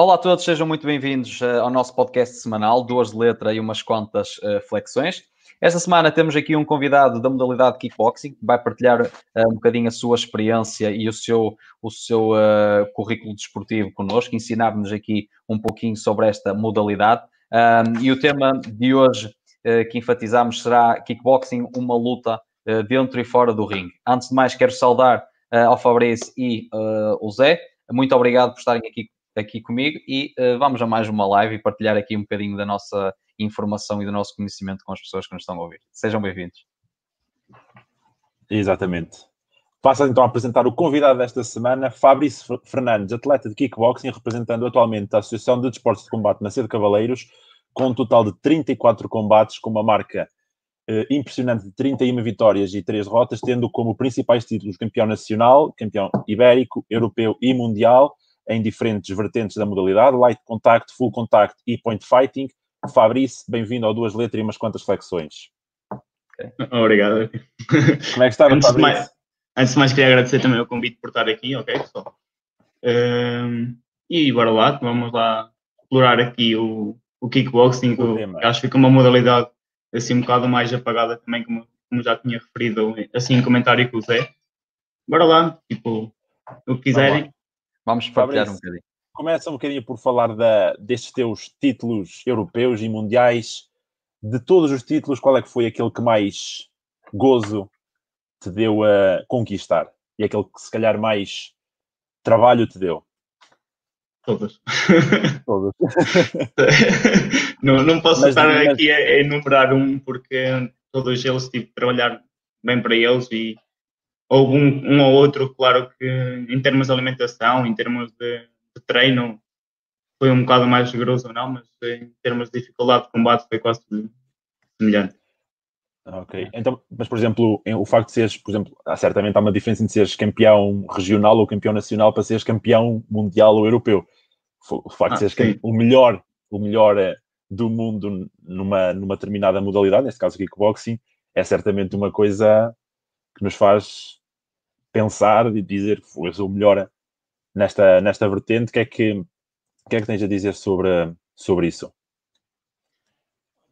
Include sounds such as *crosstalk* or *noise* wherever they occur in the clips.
Olá a todos, sejam muito bem-vindos uh, ao nosso podcast semanal, duas de letra e umas quantas uh, flexões. Esta semana temos aqui um convidado da modalidade kickboxing, que vai partilhar uh, um bocadinho a sua experiência e o seu, o seu currículo desportivo connosco, ensinar-nos aqui um pouquinho sobre esta modalidade. Um, e o tema de hoje que enfatizamos será kickboxing, uma luta dentro e fora do ringue. Antes de mais, quero saudar ao Fabrício e o Zé. Muito obrigado por estarem aqui aqui comigo e uh, vamos a mais uma live e partilhar aqui um bocadinho da nossa informação e do nosso conhecimento com as pessoas que nos estão a ouvir. Sejam bem-vindos. Exatamente. Passo então a apresentar o convidado desta semana, Fabrício Fernandes, atleta de kickboxing, representando atualmente a Associação de Desportos de Combate na Sede Cavaleiros, com um total de 34 combates, com uma marca eh, impressionante de 31 vitórias e 3 derrotas, tendo como principais títulos campeão nacional, campeão ibérico, europeu e mundial, em diferentes vertentes da modalidade, light contact, full contact e point fighting. Fabrício, bem-vindo ao Duas Letras e umas quantas flexões. Okay. Obrigado. Como é que está, antes? De mais, antes de mais, queria agradecer também o convite por estar aqui, ok, pessoal? Um, e bora lá, vamos lá explorar aqui o, o kickboxing, o que acho que fica uma modalidade assim um bocado mais apagada também, como, como já tinha referido assim em comentário com o Zé. Bora lá, tipo, o que quiserem. Vamos partilhar Fabrício, um bocadinho. Começa um bocadinho por falar da, destes teus títulos europeus e mundiais. De todos os títulos, qual é que foi aquele que mais gozo te deu a conquistar? E aquele que se calhar mais trabalho te deu? Todos. Todos. *laughs* não, não posso mas, estar mas... aqui a, a, enumerar um, porque todos eles tive de trabalhar bem para eles e houve um, um ou outro, claro que em termos de alimentação, em termos de, de treino, foi um bocado mais rigoroso ou não, mas em termos de dificuldade de combate foi quase semelhante. Ok, então, mas por exemplo, o facto de seres, por exemplo, há, certamente há uma diferença entre seres campeão regional ou campeão nacional para seres campeão mundial ou europeu. O facto ah, de seres sim. o melhor, o melhor eh, do mundo numa, numa determinada modalidade, neste caso kickboxing, é certamente uma coisa que nos faz pensar e dizer que eu sou melhor nesta, nesta vertente. O que é que, que, é que tens a dizer sobre, sobre isso?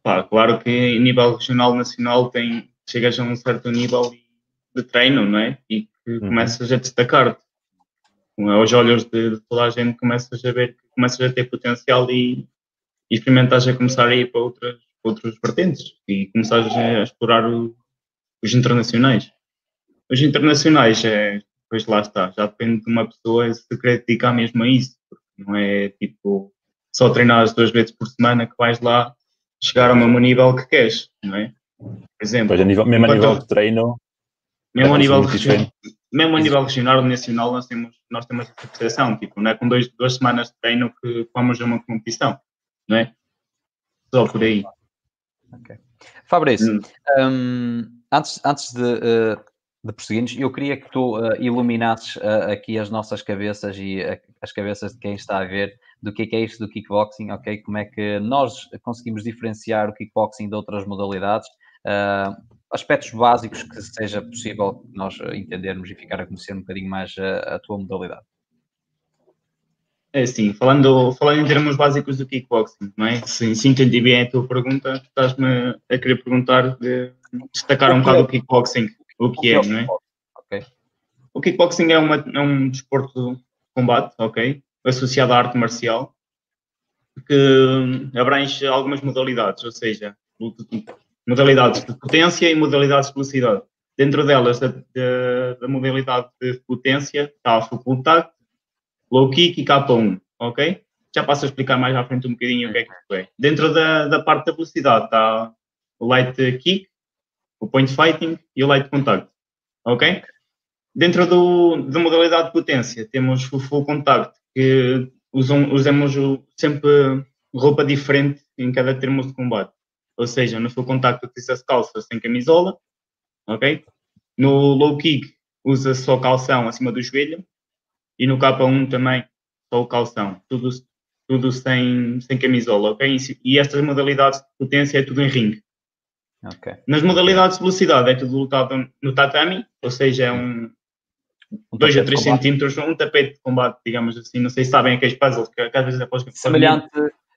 Pá, claro que em nível regional, nacional, tem, chegas a um certo nível de treino, não é? E que uhum. começas a destacar-te. Aos olhos de, de, toda a gente, começas a ver que começas a ter potencial e, e experimentas a começar a ir para outras, outros vertentes e começas a explorar o, os internacionais. Os internacionais, é, pois lá está, já depende de uma pessoa se querer dedicar mesmo a isso, porque não é tipo só treinar as duas vezes por semana que vais lá chegar ao mesmo nível que queres, não é? Por exemplo, pois a nível, mesmo a nível de treino, mesmo a nível, regional, mesmo a nível regional nacional, nós temos, nós temos essa percepção, tipo, não é com dois, duas semanas de treino que vamos a uma competição, não é? Só por aí. Okay. Fabrício, hum. um, antes, antes de uh, de prosseguirmos, eu queria que tu uh, iluminasses uh, aqui as nossas cabeças e uh, as cabeças de quem está a ver do que é, que é isto do kickboxing, ok? Como é que nós conseguimos diferenciar o kickboxing de outras modalidades, aspectos básicos que seja possível nós entendermos e ficar a conhecer um bocadinho mais a, a tua modalidade. É sim, falando, falando em termos básicos do kickboxing, não é? Se, se entendi bem a tua pergunta, estás-me a querer perguntar de destacar um bocado o kickboxing o que é, não é? Okay. O kickboxing é, uma, é um desporto de combate, ok? Associado à arte marcial, que abrange algumas modalidades, ou seja, modalidades de potência e modalidades de velocidade. Dentro delas, da, da, da modalidade de potência, está a full contact, low kick e K1, ok? Já passo a explicar mais à frente um bocadinho o que é que é. Dentro da, da parte da velocidade está o light kick, o point fighting e o light contact. Ok? Dentro do, da modalidade de potência, temos o full contact, que usam, usamos sempre roupa diferente em cada termo de combate. Ou seja, no full contact utiliza-se calça sem camisola, ok? No low kick usa só calção acima do joelho e no K1 também só o calção, tudo, tudo sem, sem camisola, ok? E estas modalidades de potência é tudo em ringue. Okay. Nas modalidades de velocidade é tudo lutado no tatami, ou seja, é um, 2 a 3 centímetros, um tapete de combate, digamos assim. Não sei se sabem aqueles puzzles que às vezes após que Semelhante,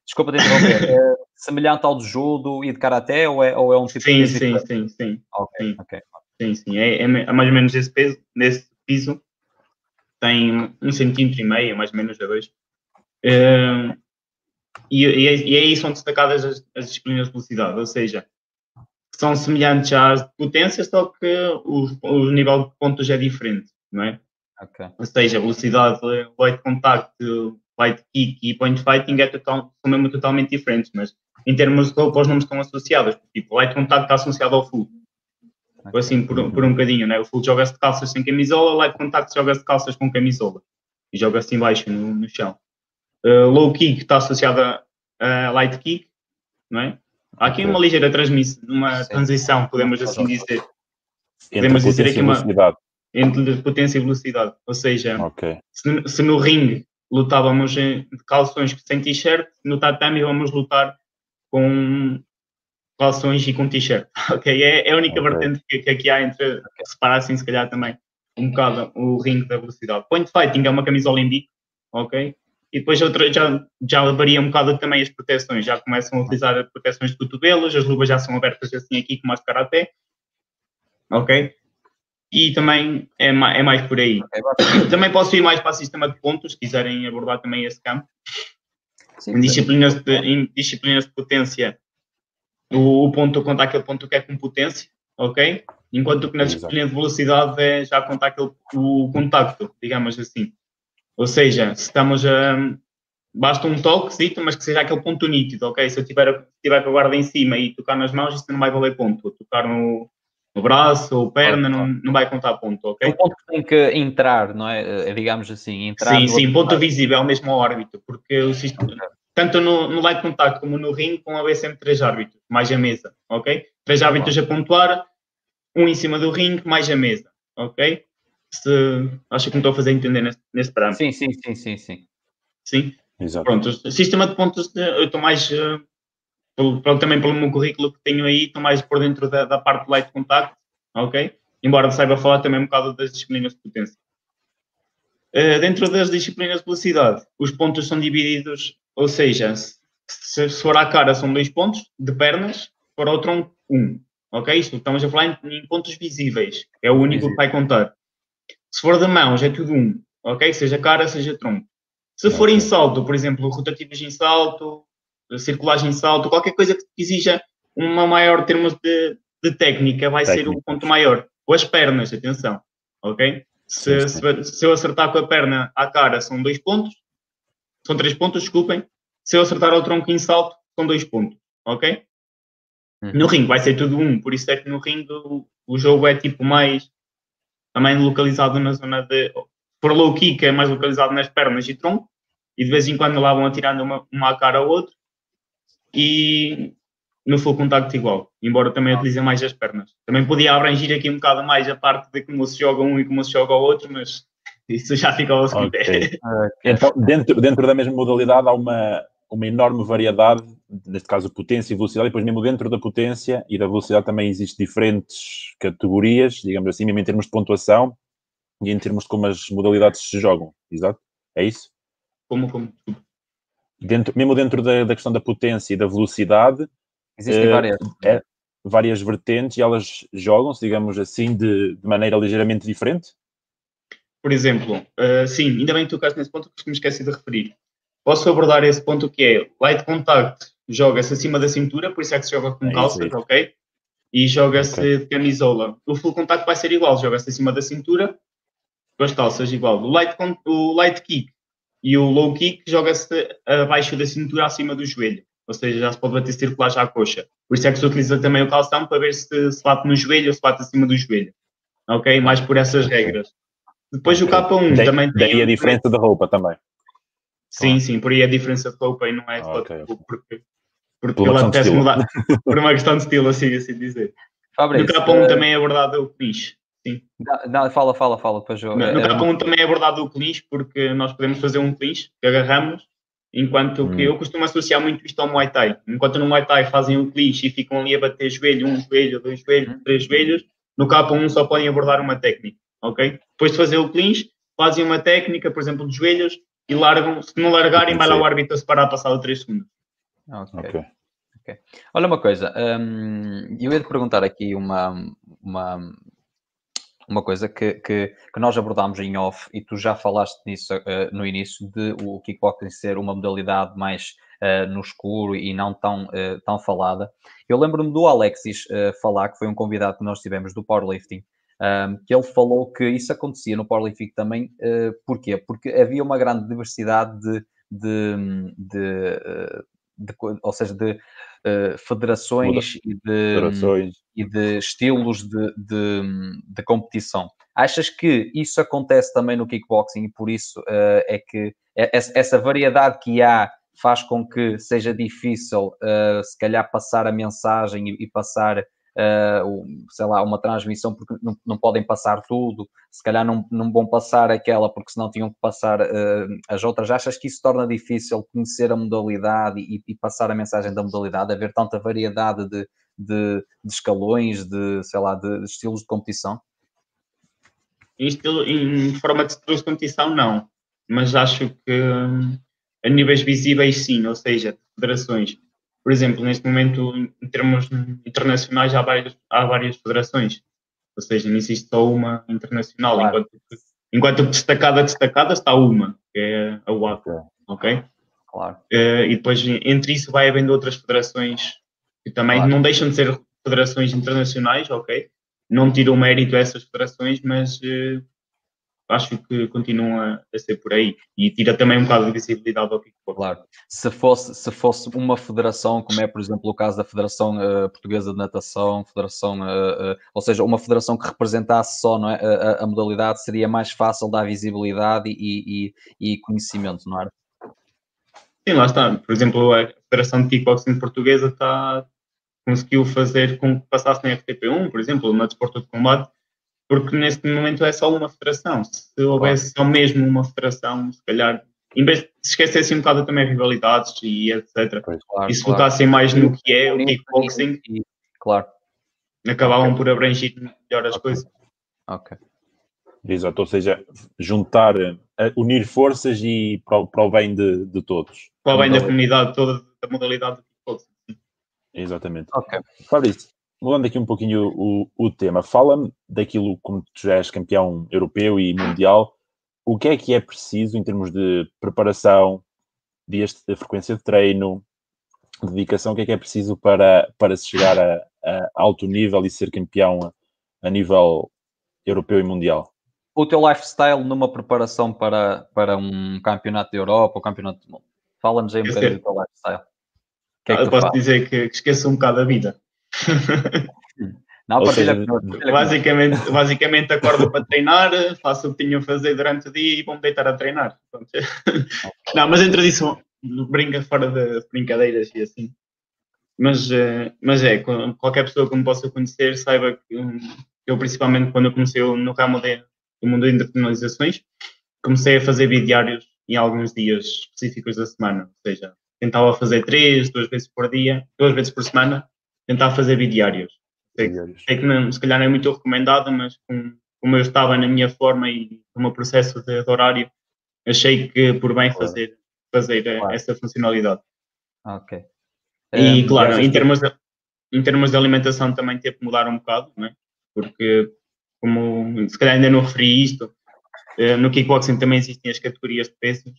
desculpa te interromper, é *laughs* semelhante ao de judo e de karaté ou é, ou é um tipo sim, de sim, sim, sim, okay, sim. Okay. Sim, sim, é, é, mais ou menos esse peso, nesse piso tem um centímetro e meio, mais ou menos a dois. Uh, e, e, é, e aí são destacadas as, as disciplinas de velocidade, ou seja, são semelhantes às potências, só que o, o nível de pontos é diferente, não é? Okay. Ou seja, velocidade, light contact, light kick e point fighting é total, são mesmo totalmente diferentes, mas em termos de roupa os nomes estão associados. Tipo, light contact está associado ao full. Okay. Assim, por, por um bocadinho, né? O full joga-se de calças sem camisola, light contact joga-se de calças com camisola. E joga-se embaixo no, no chão. Uh, low kick está associado a, a light kick, não é? Há aqui uma ligeira transmissão, uma transição, podemos assim dizer. Podemos dizer aqui uma entre potência e velocidade. Ou seja, okay. se, se, no ringue lutávamos de calções sem t-shirt, no tatami vamos lutar com calções e com t-shirt. *laughs* Ok? É, é a única okay. vertente que, que, aqui há entre okay. separar assim, se calhar também um bocado o ringue da velocidade. Point fighting é uma camisola em bico, ok? E depois outra, já, já varia um bocado também as proteções, já começam a utilizar proteções de cotovelos, as luvas já são abertas assim aqui como as de karaté, ok? E também é, mais, é mais por aí. Okay, também posso ir mais para o sistema de pontos, se quiserem abordar também esse campo. Sim, em, disciplinas de, em disciplinas de potência, o, o ponto conta aquele ponto que é com potência, ok? Enquanto que na disciplina de velocidade é já conta aquele, o contacto, digamos assim. Ou seja, se estamos a. Basta um toque, mas que seja aquele ponto nítido, ok? Se eu tiver, tiver com a guarda em cima e tocar nas mãos, isso não vai valer ponto. tocar no, no braço ou perna, não, não vai contar ponto, ok? O ponto que tem que entrar, não é? é digamos assim, entrar. Sim, sim, ponto lado. visível, mesmo ao árbitro, porque o sistema, tanto no, no light contact como no ring, vão haver sempre três árbitros, mais a mesa, ok? Três árbitros a pontuar, um em cima do ring, mais a mesa, ok? Se acho que me estou a fazer entender nesse, nesse parâmetro. Sim, sim, sim, sim, sim. Sim? Exato. Pronto, o sistema de pontos, eu estou mais, uh, pelo, também pelo meu currículo que tenho aí, estou mais por dentro da, da parte de light contact, ok? Embora saiba falar também um bocado das disciplinas de potência. Uh, dentro das disciplinas de velocidade, os pontos são divididos, ou seja, se, se for à cara são dois pontos de pernas, for ao tronco, um. Ok? Isto estamos a falar em, em pontos visíveis, é o único que vai contar. Se for de mãos, é tudo um, ok? Seja cara, seja tronco. Se for em salto, por exemplo, rotativas em salto, circulagem em salto, qualquer coisa que exija uma maior termos de, de técnica, vai técnica. ser o ponto maior. Ou as pernas, atenção, ok? Se, se, se, eu acertar com a perna à cara, são dois pontos, são três pontos, desculpem. Se eu acertar ao tronco em salto, são dois pontos, ok? Hum. No ringue vai ser tudo um, por isso é que no ringue o, o jogo é tipo mais também localizado na zona de. Por low kick é mais localizado nas pernas e tronco, e de vez em quando lá vão atirando uma, uma à cara ou outra, e no full contacto igual, embora também utilize mais as pernas. Também podia abranger aqui um bocado mais a parte de como se joga um e como se joga o outro, mas isso já fica ao. Okay. *laughs* então, dentro, dentro da mesma modalidade há uma, uma enorme variedade, neste caso potência e velocidade, e depois mesmo dentro da potência e da velocidade também existem diferentes categorias, digamos assim, mesmo em termos de pontuação e em termos de como as modalidades se jogam, exato? É isso? Como, como? Dentro, mesmo dentro da, da questão da potência e da velocidade, existem uh, várias. É, várias vertentes e elas jogam-se, digamos assim, de, de, maneira ligeiramente diferente? Por exemplo, uh, sim, ainda bem que tu tocaste nesse ponto que me esqueci de referir posso abordar esse ponto que é light contact joga-se acima da cintura, por isso é que se joga com é calças, ok? E joga-se okay. de camisola. O full contact vai ser igual, joga-se acima da cintura, com as calças igual. O light, o light kick e o low kick joga-se abaixo da cintura, acima do joelho. Ou seja, já se pode bater circular já a coxa. Por isso é que se utiliza também o calção para ver se se bate no joelho ou se bate acima do joelho. Ok? Mais por essas regras. Depois o K1 também tem. Daí a diferença da roupa também. Sim, sim, por aí a diferença de roupa e não é ah, okay. porque, porque ele apetece mudar por uma questão de estilo, assim, assim dizer. Fabrício, no K1 uh... também é abordado o clinch. Sim. Não, não, fala, fala, fala. Depois eu, no, no K1 também é abordado o clinch, porque nós podemos fazer um clinch que agarramos, enquanto hum. que eu costumo associar muito isto ao Muay Thai. Enquanto no Muay Thai fazem um clinch e ficam ali a bater joelho, um joelho, dois joelhos, hum. três joelhos, no K1 só podem abordar uma técnica. ok? Depois de fazer o clinch, fazem uma técnica, por exemplo, de joelhos e largam, se não largarem, vai lá o árbitro separar passado 3 segundos. Ok. okay. okay. Olha uma coisa, hum, eu ia te perguntar aqui uma, uma, uma coisa que, que, que, nós abordámos em off e tu já falaste nisso uh, no início, de o kickboxing ser uma modalidade mais uh, no escuro e não tão, uh, tão falada. Eu lembro-me do Alexis falar, que foi um convidado que nós tivemos do powerlifting, um, que ele falou que isso acontecia no powerlifting também. porquê? Porque havia uma grande diversidade de, de, de, de ou seja, de uh, federações, e de, federações, e de, estilos de, de, competição. Achas que isso acontece também no kickboxing e por isso uh, é que essa variedade que há faz com que seja difícil, uh, se calhar, passar a mensagem e, e passar uh, sei lá, uma transmissão porque não, não, podem passar tudo, se calhar não, não vão passar aquela porque senão tinham que passar uh, as outras. Achas que isso torna difícil conhecer a modalidade e, e passar a mensagem da modalidade, haver tanta variedade de, de, de escalões, de, sei lá, de, de estilos de competição? Em, estilo, em forma de estilos de competição, não. Mas acho que hum, a níveis visíveis, sim, ou seja, federações por exemplo, neste momento, em termos internacionais, há várias, há várias federações, ou seja, não existe só uma internacional, claro. enquanto, enquanto destacada, destacada está uma, que é a UACA, ok? Claro. Uh, e depois, entre isso, vai havendo outras federações que também claro. não deixam de ser federações internacionais, ok? Não tiram mérito a essas federações, mas uh, acho que continua a ser por aí e tira também um bocado de visibilidade ao kickboxing. Claro, se fosse, se fosse uma federação, como é por exemplo o caso da Federação uh, Portuguesa de Natação, Federação, uh, uh, ou seja, uma federação que representasse só não é, a, a modalidade, seria mais fácil dar visibilidade e, e, e conhecimento, não é? Sim, lá está. Por exemplo, a Federação de Kickboxing Portuguesa está, conseguiu fazer com que passasse na FTP1, por exemplo, na Desporto de Combate, porque neste momento é só uma federação. Se houvesse só mesmo uma federação, se calhar, em vez de se esquecessem um bocado também rivalidades e etc. Pois, claro, e se claro. focassem mais no que é o kickboxing, claro. acabavam okay. por abranger melhor as coisas. Ok. Exato, ou seja, juntar, eh, unir forças e para, para o bem de, de todos. Para o bem da comunidade toda, da modalidade do kickboxing. Exatamente. Ok. Fabrício, mudando aqui um pouquinho o, o tema, fala-me daquilo como tu já és campeão europeu e mundial, o que é que é preciso em termos de preparação, dias de frequência de treino, dedicação, o que é que é preciso para, para se chegar a, a alto nível e ser campeão a, a nível europeu e mundial? O teu lifestyle numa preparação para, para um campeonato da Europa ou campeonato do mundo? Fala-nos aí um bocadinho do teu lifestyle. Que é que eu posso faz? dizer que, que esqueço um bocado a vida. *laughs* Não, seja, basicamente, basicamente acordo para treinar, faço o que tinha a fazer durante o dia e vou-me deitar a treinar. Não, mas entre isso, brinca fora de brincadeiras e assim. Mas, eh, mas é, qualquer pessoa que me possa conhecer saiba que eu, principalmente quando eu comecei no ramo de, do mundo de internacionalizações, comecei a fazer bidiários em alguns dias específicos da semana. Ou seja, tentava fazer três, duas vezes por dia, duas vezes por semana, tentar fazer bidiários. Sei, sei que não, se calhar não é muito recomendado, mas com, como eu estava na minha forma e no meu processo de, de horário, achei que por bem fazer, fazer claro. essa funcionalidade. Ok. E um, claro, em termos, de, em termos de alimentação também teve que mudar um bocado, né? porque como se calhar ainda não referi isto, eh, no kickboxing também existem as categorias de pesos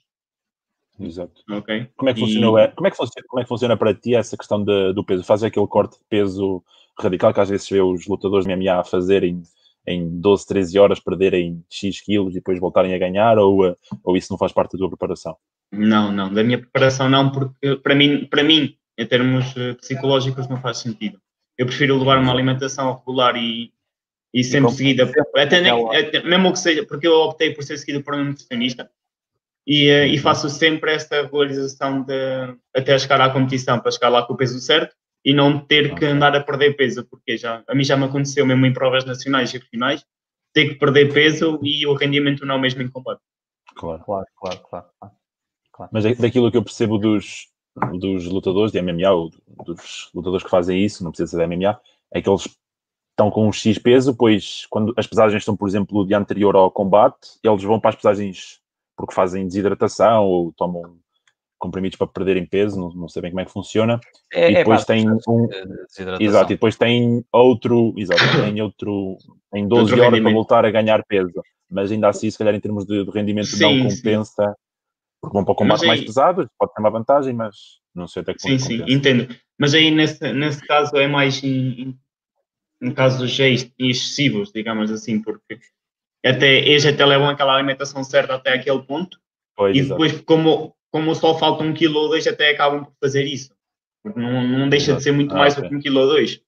Exato. Okay. Como, é que funciona, e... como, é que funciona, como é que funciona para ti essa questão de, do peso? Faz aquele corte de peso radical que às vezes vê os lutadores de MMA a fazerem em 12, 13 horas, perderem X quilos e depois voltarem a ganhar, ou, eh, ou isso não faz parte da tua preparação? Não, não, da minha preparação não, porque para mim, para mim em termos eh, psicológicos, não faz sentido. Eu prefiro levar uma alimentação regular e, e sempre e seguida, até, nem, até, mesmo que seja, porque eu optei por ser seguido por um nutricionista, e, eh, e, faço sempre esta regularização de, até chegar à competição, para chegar lá com o peso certo e não ter que andar a perder peso, porque já, a mim já me aconteceu mesmo em provas nacionais e regionais, ter que perder peso e o rendimento não é o mesmo em combate. Claro, claro, claro, claro. claro. Mas daquilo que eu percebo dos, dos lutadores de MMA, ou dos lutadores que fazem isso, não precisa ser de MMA, é que eles estão com um X peso, pois quando as pesagens estão, por exemplo, o dia anterior ao combate, eles vão para as pesagens porque fazem desidratação ou tomam comprimidos para perderem peso, não, não sei bem como é que funciona. É, e é depois é tem um. Exato, e depois tem outro. Exato, *coughs* tem outro. Em 12 outro horas para voltar a ganhar peso. Mas ainda assim, se calhar em termos de, de rendimento, sim, não compensa. Sim. Porque vão para o combate aí, mais pesado, pode ter uma vantagem, mas não sei até que Sim, sim, entendo. Mas aí nesse, nesse caso é mais em, em, em casos excessivos, digamos assim, porque até eles até levam aquela alimentação certa até aquele ponto. Pois, e depois, como, como só falta um quilo ou dois, até acabam por fazer isso. Porque não, não deixa exato. de ser muito ah, mais okay. do que um quilo ou dois.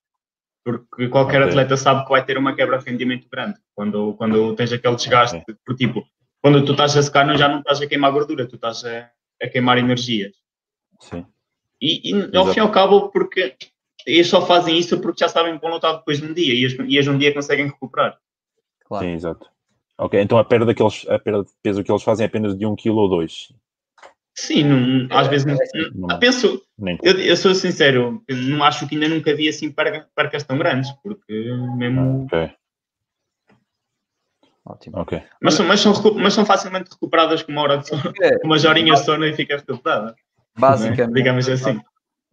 Porque qualquer okay. atleta sabe que vai ter uma quebra de rendimento grande quando, quando tens aquele desgaste. Okay. Por tipo, quando tu estás a secar, não, já não estás a queimar gordura, tu estás a, a queimar energias. Sim. E, e ao fim e ao cabo, porque eles só fazem isso porque já sabem que vão lutar depois de um dia e eles, e eles um dia conseguem recuperar. Claro. Sim, exato. Ok, então a perda, que eles, a perda de peso que eles fazem é apenas de um quilo ou dois. Sim, não, às vezes não, não, não penso, eu, eu, sou sincero, não acho que ainda nunca vi assim percas tão grandes, porque mesmo. Ok. Ótimo. Ok. Mas são, mas, são, mas são facilmente recuperadas com uma hora de sono, é. umas horinhas de sono e fica recuperada. É? Basicamente, digamos assim.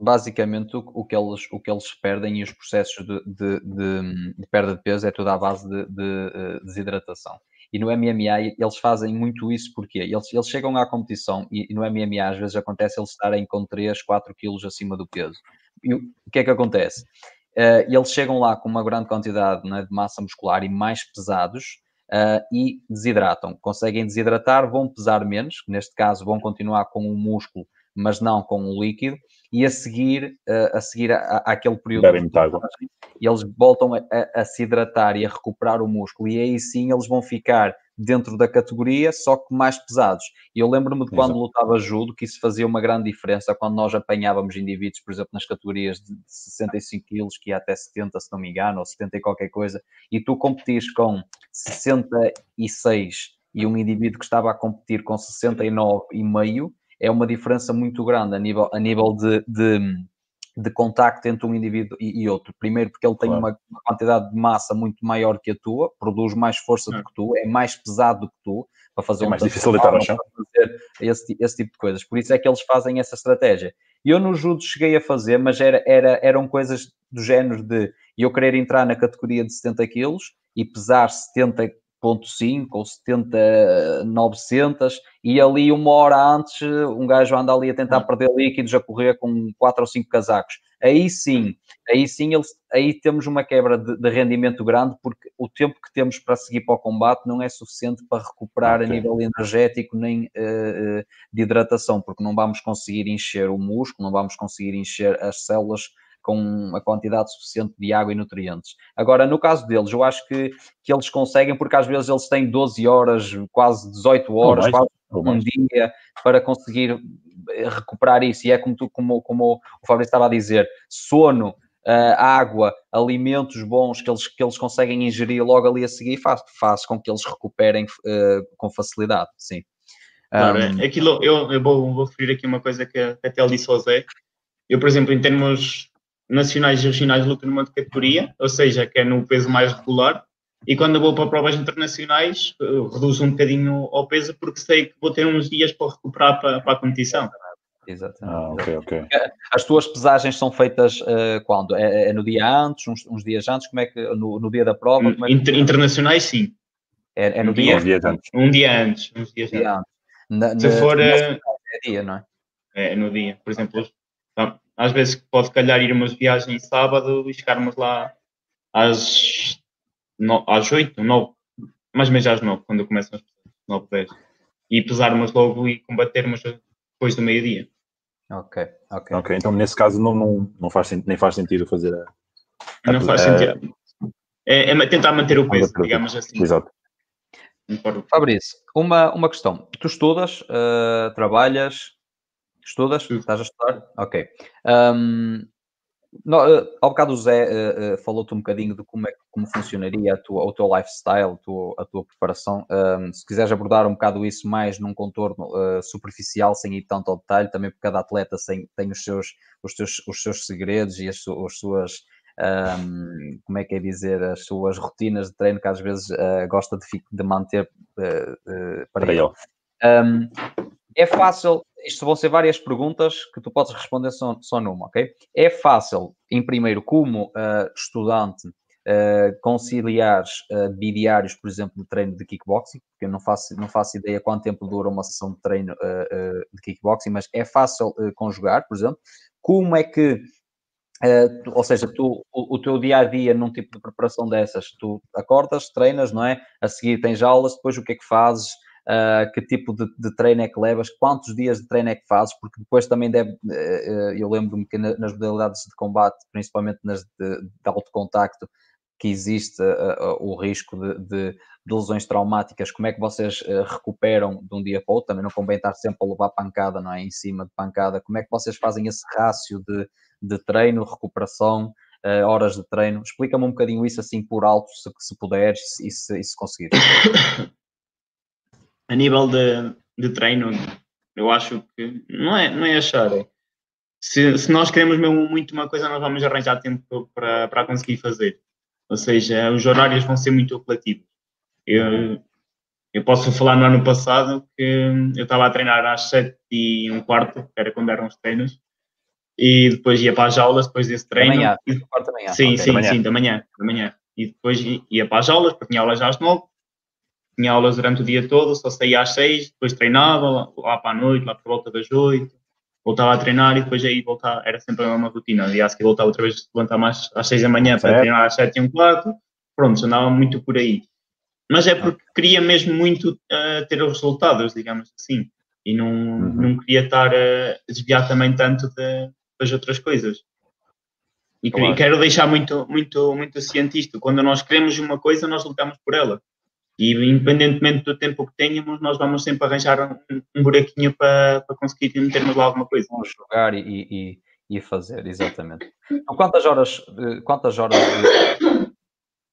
Basicamente, o, o, que eles, o que eles perdem e os processos de, de, de, de perda de peso é tudo à base de, de eh, desidratação. E no MMA eles fazem muito isso porque eles, eles chegam à competição e, e, no MMA às vezes acontece eles estarem com 3, 4 quilos acima do peso. E o, que é que acontece? Uh, eles chegam lá com uma grande quantidade né, de massa muscular e mais pesados uh, e desidratam. Conseguem desidratar, vão pesar menos, neste caso vão continuar com o músculo, mas não com o líquido, e a seguir, a seguir aquele período de água. eles voltam a, a, a, se hidratar e a recuperar o músculo, e aí sim eles vão ficar dentro da categoria, só que mais pesados. E eu lembro-me de quando Exato. lutava judo, que isso fazia uma grande diferença quando nós apanhávamos indivíduos, por exemplo, nas categorias de 65 quilos, que ia até 70, se não me engano, ou 70 e qualquer coisa, e tu competires com 66 e um indivíduo que estava a competir com 69,5, é uma diferença muito grande a nível, a nível de, de, de contacto entre um indivíduo e, e outro. Primeiro, porque ele tem claro. uma, uma, quantidade de massa muito maior que a tua, produz mais força do que tu, é mais pesado do que tu, para fazer é mais difícil deitar ao chão. Fazer esse, esse tipo de coisas. Por isso é que eles fazem essa estratégia. E eu no judo cheguei a fazer, mas era, era, eram coisas do género de eu querer entrar na categoria de 70 quilos e pesar 70 .5 ou 70, 900 e ali uma hora antes um gajo anda ali a tentar hum. perder líquidos a correr com 4 ou 5 casacos. Aí sim, aí sim eles, aí temos uma quebra de, de, rendimento grande porque o tempo que temos para seguir para o combate não é suficiente para recuperar okay. a nível energético nem uh, de hidratação, porque não vamos conseguir encher o músculo, não vamos conseguir encher as células com a quantidade suficiente de água e nutrientes. Agora, no caso deles, eu acho que, que eles conseguem, porque às vezes eles têm 12 horas, quase 18 horas, quase um dia, para conseguir eh, recuperar isso. E é como, tu, como, como o Fabrício estava a dizer, sono, Uh, água, alimentos bons que eles, que eles conseguem ingerir logo ali a seguir faz, faz com que eles recuperem uh, com facilidade, sim. Claro, um, é, aquilo, eu, eu vou, vou referir aqui uma coisa que até ele disse ao Zé. Eu, por exemplo, em termos nacionais e regionais luto numa categoria, ou seja, que é no peso mais regular, e quando eu vou para provas internacionais, reduzo um bocadinho ao peso porque sei que vou ter uns dias para recuperar para, para a competição. Exatamente. Ah, okay, okay. As tuas pesagens são feitas uh, quando? É, é, no dia antes, uns, uns, dias antes? Como é que no, no dia da prova? É que... Inter, internacionais, sim. É, é no um dia? dia antes. Um dia antes. Uns dias dia antes. Na, Se na, for. Na, é dia, não é? É, no dia. Por exemplo, às vezes pode calhar ir umas viagens sábado e chegarmos lá às, no, às 8, 9, mais ou menos às 9, quando começam as 9, 10. E pesarmos logo e combatermos depois do meio-dia. Ok, ok. Ok, então nesse caso não, não, não faz, nem faz sentido fazer a. a não faz a, sentido. É, é, tentar manter o peso, digamos assim. Exato. Fabrício, uma, uma questão. Tu estudas, uh, trabalhas, Estudas? Sim. Estás a estudar? Ok. Um, no, uh, ao bocado o Zé uh, uh, falou-te um bocadinho de como, é, como funcionaria a tua, o teu lifestyle, a tua, a tua preparação. Um, se quiseres abordar um bocado isso mais num contorno uh, superficial, sem ir tanto ao detalhe, também porque cada atleta tem, tem os, seus, os, seus, os seus segredos e as, as suas um, como é que é dizer, as suas rotinas de treino que às vezes gosta de, de manter uh, para ele. Um, é fácil, isto vão ser várias perguntas que tu podes responder só, só numa, ok? É fácil, em primeiro, como estudante, uh, conciliar uh, bidiários, por exemplo, de treino de kickboxing, porque eu não faço, não faço ideia quanto tempo dura uma sessão de treino uh, de kickboxing, mas é fácil conjugar, por exemplo. Como é que, ou seja, tu, o, o, teu dia a dia num tipo de preparação dessas, tu acordas, treinas, não é? A seguir tens aulas, depois o que é que fazes? Uh, que tipo de, de, treino é que levas, quantos dias de treino é que fazes, porque depois também deve, uh, eu lembro-me que nas modalidades de combate, principalmente nas de, de alto contacto, que existe uh, o risco de, de, de, lesões traumáticas, como é que vocês uh, recuperam de um dia para o outro? Também não convém estar sempre a levar pancada, não é? Em cima de pancada. Como é que vocês fazem esse rácio de, de treino, recuperação, uh, horas de treino? Explica-me um bocadinho isso assim por alto, se, se puderes e se, e se conseguires. *coughs* A nível de, de treino, eu acho que não é, não é achar. Se, se nós queremos mesmo muito uma coisa, nós vamos arranjar tempo para, para conseguir fazer ou seja, os horários vão ser muito apelativos. Eu, eu posso falar no ano passado que eu estava a treinar às 7 e um quarto, que era quando eram os treinos, e depois ia para as aulas depois desse treino. Da manhã, e, da manhã. Sim, okay, sim, da manhã. sim, da manhã, da manhã. E depois ia para as aulas, porque tinha aulas às 9, tinha aulas durante o dia todo, só saía às 6, depois treinava lá, lá para a noite, lá por volta das 8, voltava a treinar e depois aí voltava, era sempre a mesma rotina. E acho que voltava outra vez levantar mais às 6 da manhã para treinar às 7 e um quarto. Pronto, andava muito por aí. Mas é porque queria mesmo muito uh, ter os resultados, digamos assim. E não, uhum. não queria estar a desviar também tanto de, das outras coisas. E claro. quero deixar muito, muito, muito cientista. Quando nós queremos uma coisa, nós lutamos por ela. E independentemente do tempo que tenhamos, nós vamos sempre arranjar um, um buraquinho para, para conseguir metermos lá alguma coisa. Vamos jogar e, e, e fazer, exatamente. Então, quantas horas, quantas horas de,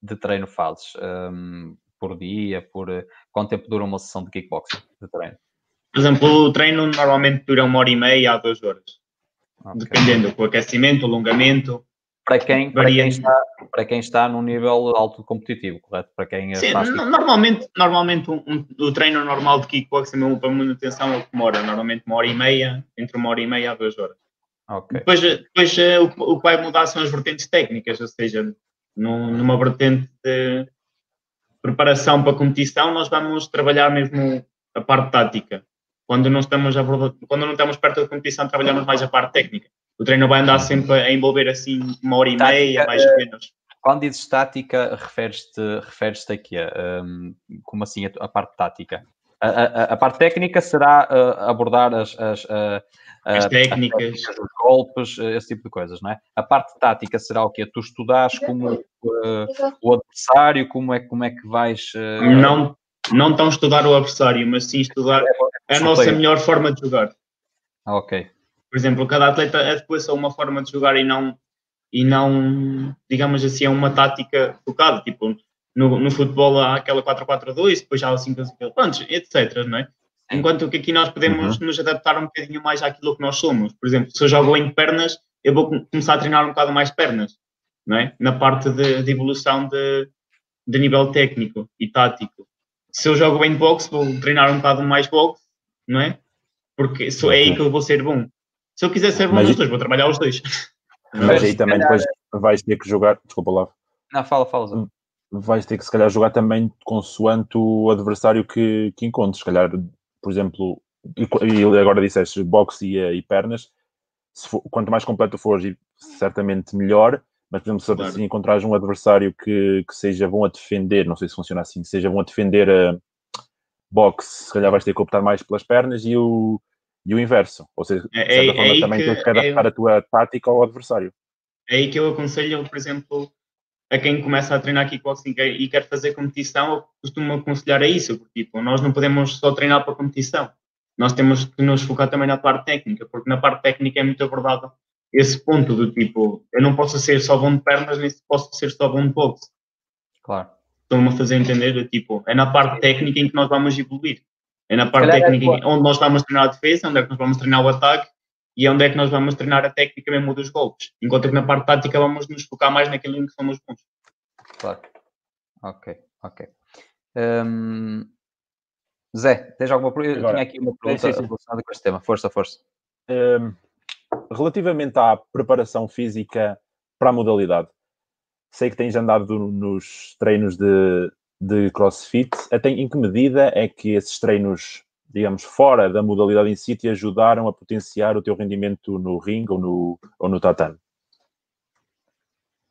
de treino fazes um, por dia? Por, quanto tempo dura uma sessão de kickboxing de treino? Por exemplo, o treino normalmente dura uma hora e meia a duas horas. Okay. Dependendo do aquecimento, alongamento, para quem, para quem, está, para quem está num nível alto competitivo, correto? Para quem Sim, faz normalmente, normalmente um, um, o treino normal de kickboxing mesmo para manutenção é o que demora, normalmente uma hora e meia, entre uma hora e meia a duas horas. Okay. Depois, depois uh, o, o, que vai mudar são as vertentes técnicas, ou seja, num, numa vertente de preparação para a competição, nós vamos trabalhar mesmo a parte tática. Quando não estamos, a, quando não estamos perto da competição, trabalhamos mais a parte técnica o treino vai andar sempre a envolver assim uma hora e tática, meia, mais ou menos. Quando dizes tática, referes-te refere aqui a um, como assim a, a, parte tática? A, a, a parte técnica será uh, abordar as, as, uh, as técnicas, os golpes, esse tipo de coisas, não é? A parte tática será o quê? Tu estudares como uh, o adversário, como é, como é que vais. Não, não tão estudar o adversário, mas sim estudar é, a nossa melhor forma de jogar. Ok, por exemplo, cada atleta depois é uma forma de jogar e não, e não digamos assim, é uma tática focada. Tipo, no, no futebol há aquela 4-4-2, depois há o 5-5 pontos, etc. Não é? Enquanto que aqui nós podemos uhum. nos adaptar um bocadinho mais àquilo que nós somos. Por exemplo, se eu jogo em pernas, eu vou começar a treinar um bocado mais pernas, não é? Na parte de, de evolução de, de nível técnico e tático. Se eu jogo em boxe, vou treinar um bocado mais boxe, não é? Porque só é aí que eu vou ser bom. Se eu quiser ser bom nos dois, vou trabalhar os dois. Mas aí também depois vais ter que jogar. Desculpa lá. Não, fala, fala. Vais ter que se calhar jogar também consoante o adversário que, que encontres. Se calhar, por exemplo, e, e agora disseste boxe e, e pernas. For, quanto mais completo fores, certamente melhor. Mas, por exemplo, se claro. assim encontrares um adversário que, que seja bom a defender, não sei se funciona assim, seja bom a defender a boxe, se calhar vais ter que optar mais pelas pernas e o, e o inverso. Ou seja, de é, certa é, forma, é também que, tens que adaptar é, a tua tática ao adversário. É aí que eu aconselho, por exemplo, a quem começa a treinar kickboxing e quer fazer competição, eu costumo aconselhar a isso, porque tipo, nós não podemos só treinar para competição. Nós temos que nos focar também na parte técnica, porque na parte técnica é muito abordado esse ponto do tipo, eu não posso ser só bom de pernas, nem posso ser só bom de boxe. Claro. Estão-me a fazer entender, tipo, é na parte técnica em que nós vamos evoluir. É na parte técnica é onde nós vamos treinar a defesa, onde é que nós vamos treinar o ataque e é onde é que nós vamos treinar a técnica mesmo dos golpes. Enquanto que na parte tática vamos nos focar mais naquilo em que somos bons. Claro. Ok, ok. Um, Zé, tens alguma pergunta? Eu tinha aqui uma pergunta sim, sim. relacionada com este tema. Força, força. Um, relativamente à preparação física para a modalidade, sei que tens andado nos treinos de, de crossfit. Até em que medida é que esses treinos, digamos, fora da modalidade em si, te ajudaram a potenciar o teu rendimento no ringue ou no, ou no tatame?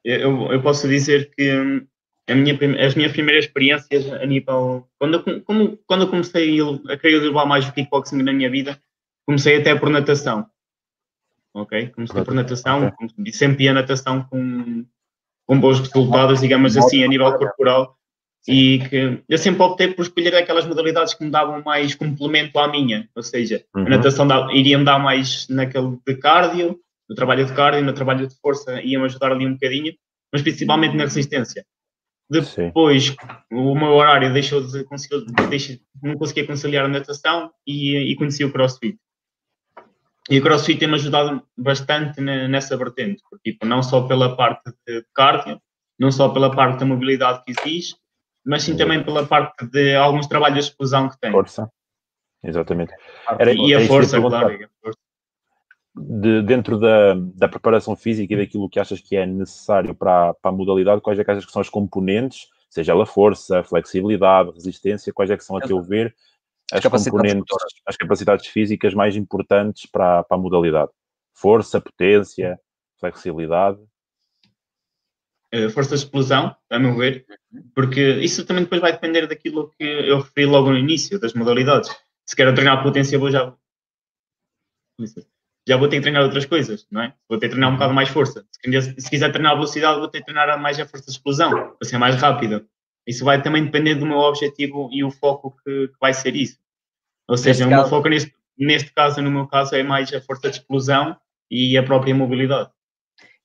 Eu, eu posso dizer que hum, minha, as minhas primeiras experiências a nível. Quando eu, como, quando eu comecei a querer levar mais o kickboxing na minha vida, comecei até por natação. Ok? Comecei por natação, okay. sempre ia natação com, com bons resultados, digamos assim, a nível corporal. E que eu sempre optei por escolher aquelas modalidades que me davam mais complemento à minha. Ou seja, uhum. a natação iria-me dar mais naquele de cardio, no trabalho de cardio, no trabalho de força, ia-me ajudar ali um bocadinho, mas principalmente na resistência. Depois, Sim. o meu horário deixou de conseguir, não conseguia conciliar a natação e, e conheci o CrossFit. E o CrossFit tem-me ajudado bastante nessa vertente, porque, tipo, não só pela parte de cardio, não só pela parte da mobilidade que existe, mas sim também pela parte de alguns trabalhos de explosão que tem. Força, exatamente. Era, e a força, claro. A força de, dentro da, da preparação física e daquilo que achas que é necessário para, para a modalidade, quais é que achas que são as componentes, seja ela força, flexibilidade, resistência, quais é que são, a teu ver, as, as componentes, as capacidades físicas mais importantes para, para a modalidade? Força, potência, flexibilidade? Eh, força de explosão, a meu ver, porque isso também depois vai depender daquilo que eu referi logo no início, das modalidades. Se quero treinar potência, vou já já vou ter que treinar outras coisas, não é? Vou ter que treinar um bocado mais força. Se, se quiser treinar velocidade, vou ter que treinar mais a força de explosão, para ser mais rápido. Isso vai também depender do meu objetivo e o foco que, que vai ser isso. Ou seja, o meu foco neste, neste caso, no meu caso, é mais a força de explosão e a própria mobilidade.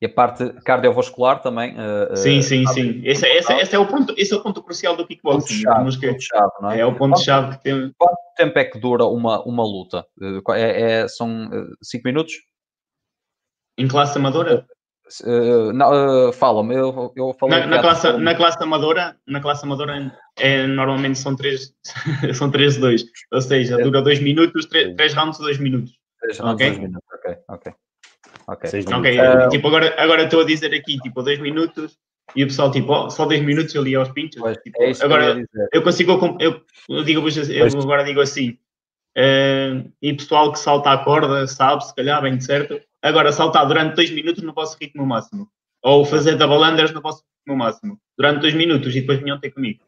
E a parte cardiovascular também. Uh, sim, sim, sim. Esse, esse, esse, é o ponto, esse é o ponto crucial do kickboxing. -chave, que, chave, não é? é o ponto-chave que tem. Quanto tempo é que dura uma, uma luta? É, é são 5 minutos? Em classe amadora? Uh, uh, Fala-me, eu, eu falei. Na, na classe, na classe amadora, na classe amadora é, normalmente são 3 *laughs* são três 2. Ou seja, dura 2 minutos, 3 rounds de 2 minutos. 3 rounds de 2 minutos, ok, ok. Ok. okay. Uh, tipo, agora, agora estou a dizer aqui, tipo, dois minutos e o pessoal, tipo, oh, só 10 minutos ali aos pinchos. Pois, tipo, é agora, eu, eu, consigo, eu, eu digo, eu agora digo assim, uh, e pessoal que salta a corda, sabe, se calhar, bem de certo. Agora, saltar durante 2 minutos no vosso ritmo máximo. Ou fazer double unders no vosso ritmo máximo. Durante 2 minutos e depois vinham ter comigo.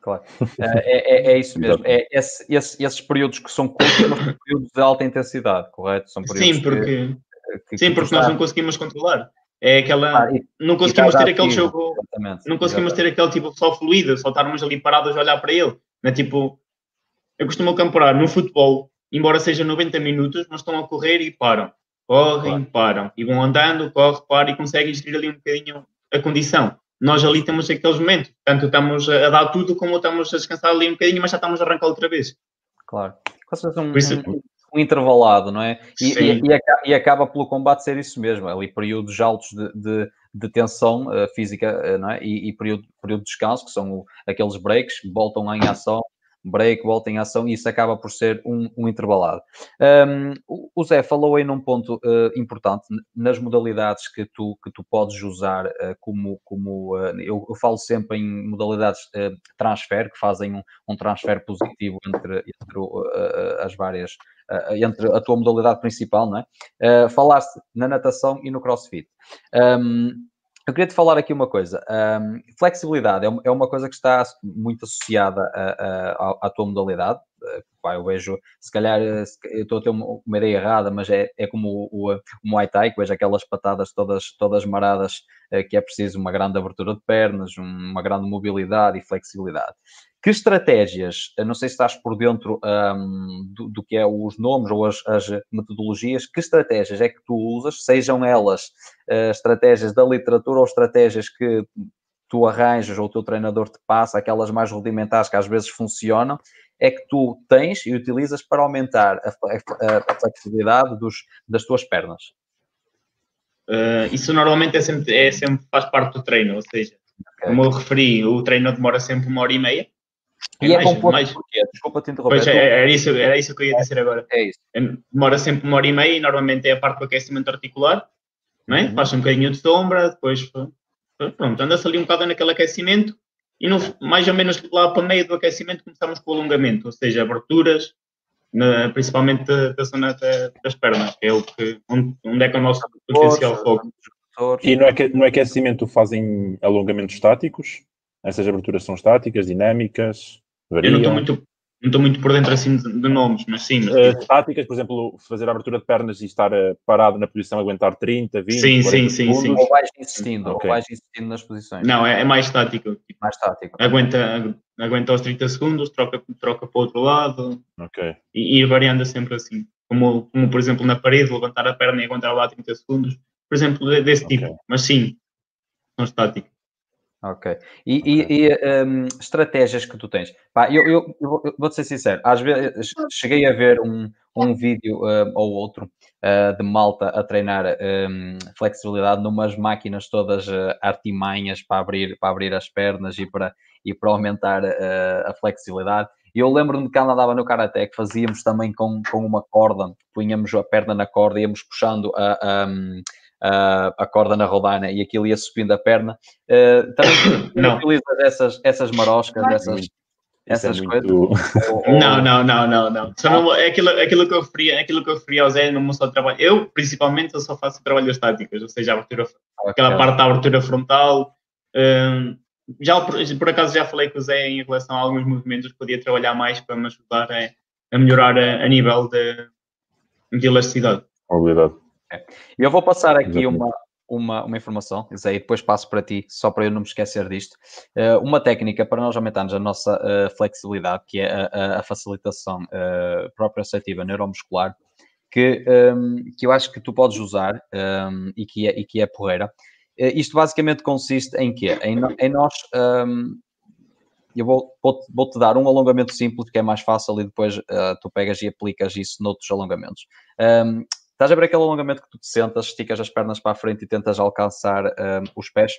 Claro, *laughs* é, é, é, isso mesmo. É esse, esse, esses períodos que são curtos, mas são períodos de alta intensidade, correto? São períodos Sim, porque que que, Sim, porque nós não conseguimos controlar. É aquela. Ah, e, não conseguimos ter aquele jogo. Exatamente, não conseguimos exatamente. ter aquele tipo só fluido, só estarmos ali parados a olhar para ele. Não é tipo. Eu costumo comparar no futebol, embora seja 90 minutos, mas estão a correr e param. Correm, claro. param. E vão andando, corre, param e conseguem gerir ali um bocadinho a condição. Nós ali temos aqueles momentos. Tanto estamos a dar tudo como estamos a descansar ali um bocadinho, mas já estamos a arrancar outra vez. Claro. Um, isso, um, um intervalado, não é? E, e, e, acaba, pelo combate ser isso mesmo, ali períodos altos de, de, de tensão uh, física, uh, não é? E, e, período, período de descanso, que são o, aqueles breaks, voltam em ação, break, volta em ação, e isso acaba por ser um, um intervalado. Um, o Zé falou aí num ponto uh, importante, nas modalidades que tu, que tu podes usar uh, como, como uh, eu, eu, falo sempre em modalidades transfer, que fazem um, um transfer positivo entre, entre as várias, entre a tua modalidade principal, não é? falaste na natação e no crossfit. Um, eu queria te falar aqui uma coisa. Um, flexibilidade é, é uma coisa que está muito associada à tua modalidade. Pá, eu vejo, se calhar, eu estou a ter uma, uma ideia errada, mas é, é como o, o, o Muay Thai, que vejo aquelas patadas todas, todas maradas, que é preciso uma grande abertura de pernas, uma grande mobilidade e flexibilidade. Que estratégias, não sei se estás por dentro um, do, do, que é os nomes ou as, as, metodologias, que estratégias é que tu usas, sejam elas uh, estratégias da literatura ou estratégias que tu arranjas ou o teu treinador te passa, aquelas mais rudimentares que às vezes funcionam, é que tu tens e utilizas para aumentar a, a, a flexibilidade dos, das tuas pernas? Uh, isso normalmente é sempre, é sempre, faz parte do treino, ou seja, okay. como eu referi, o treino demora sempre uma hora e meia. E é, é composto mais... porquê? Desculpa te interromper. Pois, é, era, isso, era isso que eu ia dizer agora. É isso. Demora sempre uma hora e meia e normalmente é a parte do aquecimento articular, não é? Uhum. Faz um bocadinho de sombra, depois pronto, anda-se ali um bocado naquele aquecimento e no, mais ou menos lá para o meio do aquecimento começamos com o alongamento, ou seja, aberturas, na, principalmente da, da zona da, das pernas, que é o que, onde, onde é que é o nosso potencial foco. E no aquecimento fazem alongamentos estáticos? Essas aberturas são estáticas, dinâmicas? Variam? Eu não estou muito, não estou muito por dentro assim de, de nomes, mas sim. Mas, uh, táticas, por exemplo, fazer a abertura de pernas e estar uh, parado na posição, aguentar 30, 20, sim, sim, sim, sim. Ou vais insistindo, okay. ou vais insistindo nas posições. Não, é, é mais tático. Tipo, mais tático. Aguenta, aguenta aos 30 segundos, troca, troca para o outro lado. Ok. E, e ir variando sempre assim. Como, como, por exemplo, na parede, levantar a perna e aguentar lá 30 segundos. Por exemplo, desse okay. tipo. Mas sim, são estáticos. Ok. E, okay. e, e um, estratégias que tu tens? Pá, eu, eu, eu vou-te ser sincero, às vezes cheguei a ver um, um vídeo uh, ou outro uh, de malta a treinar um, flexibilidade numas máquinas todas uh, artimanhas para abrir, para abrir as pernas e para, e para aumentar a flexibilidade. E eu lembro-me de que andava no Karaté que fazíamos também com, com uma corda, punhamos a perna na corda e íamos puxando a, a uh, a corda na rodana e aquilo ia subindo a perna. Uh, também *coughs* não utilizas essas, essas maroscas, essas, essas é coisas? Muito... *laughs* Não, não, não, não, não. Só não é aquilo, aquilo, que eu referi, é aquilo que eu referi ao Zé no meu só trabalho. Eu, principalmente, eu só faço trabalhos estáticos, ou seja, abertura, okay. aquela parte da abertura frontal. Um, já, por, por, acaso já falei com o Zé em relação a alguns movimentos que podia trabalhar mais para me ajudar a, a melhorar a, a nível de, de elasticidade. Mobilidade. É. Eu vou passar aqui uma, uma, uma informação, Zé, e depois passo para ti, só para eu não me esquecer disto. Uh, uma técnica para nós aumentarmos a nossa uh, flexibilidade, que é a, a facilitação uh, proprioceptiva neuromuscular, que, um, ehm, que eu acho que tu podes usar um, ehm, e, que é, e que é porreira. isto basicamente consiste em quê? Em, em nós. Um, ehm, eu vou, vou-te, vou-te dar um alongamento simples, que é mais fácil, e depois tu pegas e aplicas isso noutros alongamentos. Estás a ver aquele alongamento que tu te sentas, esticas as pernas para a frente e tentas alcançar um, os pés?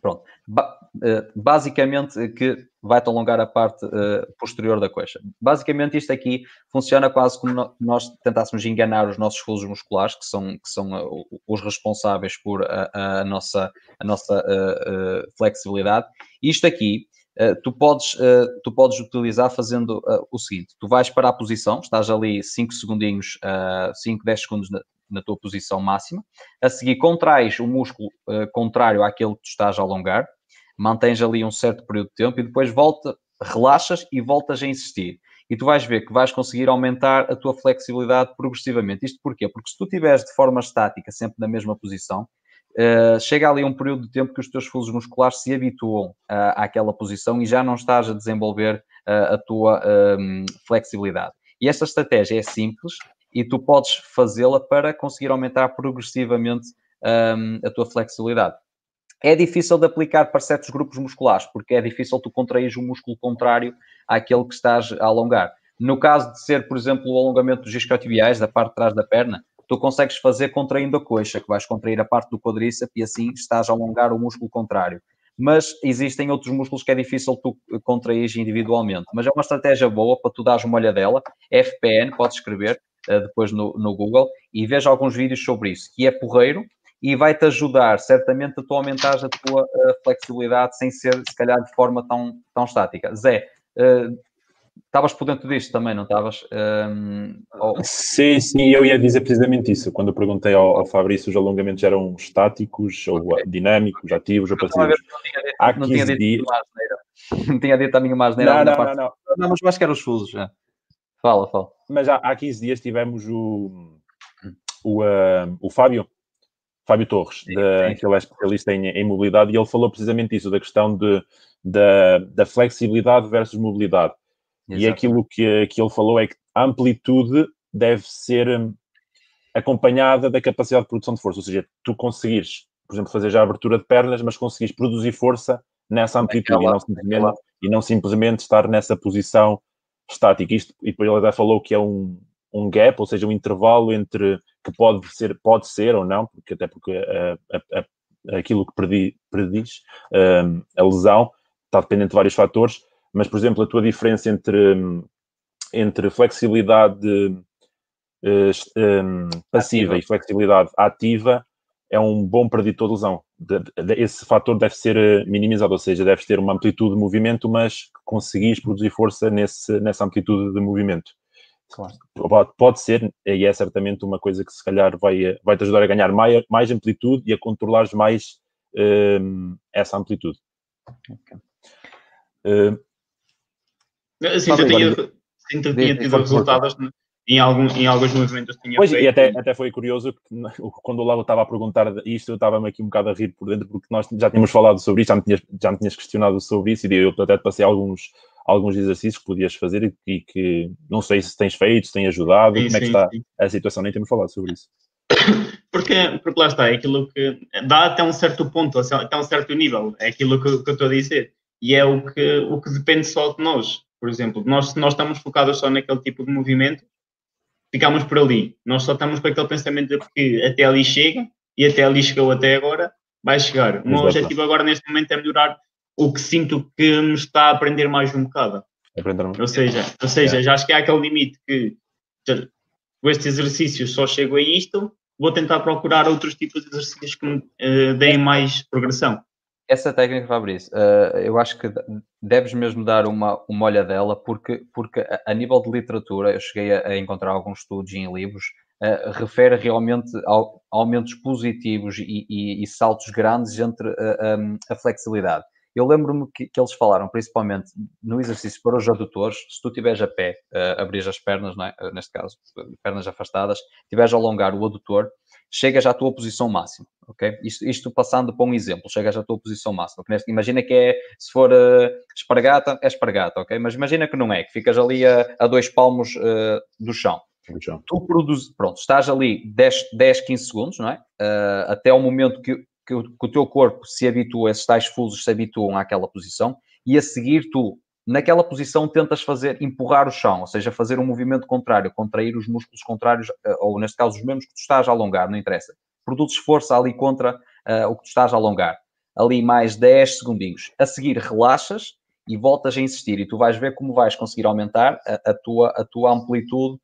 Pronto. Ba uh, basicamente que vai-te alongar a parte uh, posterior da coxa. Basicamente isto aqui funciona quase como no nós tentássemos enganar os nossos fusos musculares, que são, que são uh, os responsáveis por a, a nossa, a nossa flexibilidade. Isto aqui tu, podes, uh, tu podes utilizar fazendo uh, o seguinte: tu vais para a posição, estás ali 5 segundinhos, 5, 10 segundos na, na, tua posição máxima, a seguir contrais o músculo contrário àquele que tu estás a alongar, mantens ali um certo período de tempo e depois volta, relaxas e voltas a insistir. E tu vais ver que vais conseguir aumentar a tua flexibilidade progressivamente. Isto porquê? Porque se tu estiveres de forma estática, sempre na mesma posição, Uh, chega ali um período de tempo que os teus fusos musculares se habituam uh, àquela posição e já não estás a desenvolver uh, a tua um, flexibilidade. E esta estratégia é simples e tu podes fazê-la para conseguir aumentar progressivamente um, a tua flexibilidade. É difícil de aplicar para certos grupos musculares, porque é difícil tu contrair o músculo contrário àquele que estás a alongar. No caso de ser, por exemplo, o alongamento dos isquiotibiais, da parte de trás da perna, tu consegues fazer contraindo a coxa, que vais contrair a parte do quadríceps e assim estás a alongar o músculo contrário. Mas existem outros músculos que é difícil tu contrair individualmente. Mas é uma estratégia boa para tu dares uma olhadela. FPN, podes escrever uh, depois no, no Google e veja alguns vídeos sobre isso, que é porreiro e vai-te ajudar certamente a tu aumentares a tua uh, flexibilidade sem ser, se calhar, de forma tão, tão estática. Zé, uh, Estavas por dentro disto também, não estavas? Um, ou... Sim, sim, eu ia dizer precisamente isso. Quando eu perguntei ao, ao Fabrício se os alongamentos eram estáticos, ou okay. dinâmicos, ativos ou passivos. 15 tinha dias. *laughs* Não tinha dito a minha mais Não, não, não, não. Não, mas eu acho que eram os fusos já. Fala, fala. Mas há, há 15 dias tivemos o, o, uh, o Fábio, Fábio Torres, sim, de, sim. que ele é especialista em, em, mobilidade, e ele falou precisamente isso, da questão de, da, da flexibilidade versus mobilidade. Exato. E aquilo que, que ele falou é que a amplitude deve ser hum, acompanhada da capacidade de produção de força. Ou seja, tu conseguires, por exemplo, fazer já a abertura de pernas, mas conseguires produzir força nessa amplitude e, não simplesmente, e não simplesmente estar nessa posição estática. Isto, e depois ele até falou que é um, um gap, ou seja, um intervalo entre que pode ser, pode ser ou não, porque até porque a, a, a, aquilo que predi, prediz um, a lesão está dependente de vários fatores, mas, por exemplo, a tua diferença entre, entre flexibilidade uh, um, passiva e flexibilidade ativa é um bom preditor de lesão. Esse fator deve ser eh, minimizado, ou seja, deves ter uma amplitude de movimento, mas conseguires produzir força nesse, nessa amplitude de movimento. Claro. Pode, pode ser, e é certamente uma coisa que se calhar vai, eh, vai te ajudar a ganhar mais, mais amplitude e a controlares mais um, essa amplitude. Okay. Uh, Sim, eu tinha, sim, tinha tido resultados em, algum, em alguns movimentos tinha pois, feito. E até, até foi curioso, quando o Lavo estava a perguntar isto, eu estava-me aqui um bocado a rir por dentro, porque nós já tínhamos falado sobre isso, já me tinhas, já me tinhas questionado sobre isso, e eu até te passei alguns, alguns exercícios que podias fazer e, e que não sei se tens feito, se tem ajudado, sim, como é que está sim. a situação, nem temos falado sobre isso. *coughs* Porque, porque lá está, é aquilo que dá até um certo ponto, até um certo nível, é aquilo que, que eu estou a dizer, e é o que, o que depende só de nós. Por exemplo, nós, nós estamos focados só naquele tipo de movimento, ficamos por ali. Nós só estamos com aquele pensamento de que até ali chega e até ali chegou até agora, vai chegar. O meu objetivo agora neste momento é melhorar o que sinto que me está a aprender mais um bocado. Aprender ou seja, ou seja é. já acho que há aquele limite que com este exercício só chego a isto, vou tentar procurar outros tipos de exercícios que me uh, deem mais progressão. Essa técnica, Fabrício, uh, eu acho que deves mesmo dar uma, uma olhadela, porque, porque a, a nível de literatura, eu cheguei a, a encontrar alguns estudos em livros, uh, refere realmente a aumentos positivos e, e, e saltos grandes entre a, a flexibilidade. Eu lembro-me que, que, eles falaram, principalmente no exercício para os adutores, se tu estiveres a pé, uh, abrir as pernas, é? neste caso, pernas afastadas, estiveres a alongar o adutor, chegas à tua posição máxima, ok? Isto, isto passando para um exemplo, chegas à tua posição máxima. Imagina que é, se for uh, espargata, é espargata, ok? Mas imagina que não é, que ficas ali a, a dois palmos uh, do chão. chão. Tu produzes, pronto, estás ali 10, 10 15 segundos, não é? Uh, até o momento que, que, o, que o teu corpo se habitua, esses tais fusos se habituam àquela posição, e a seguir tu naquela posição tentas fazer, empurrar o chão, ou seja, fazer um movimento contrário, contrair os músculos contrários, eh, ou neste caso os mesmos que tu estás a alongar, não interessa. Produzes força ali contra uh, o que tu estás a alongar. Ali mais 10 segundinhos. A seguir relaxas e voltas a insistir e tu vais ver como vais conseguir aumentar a, a tua, a tua amplitude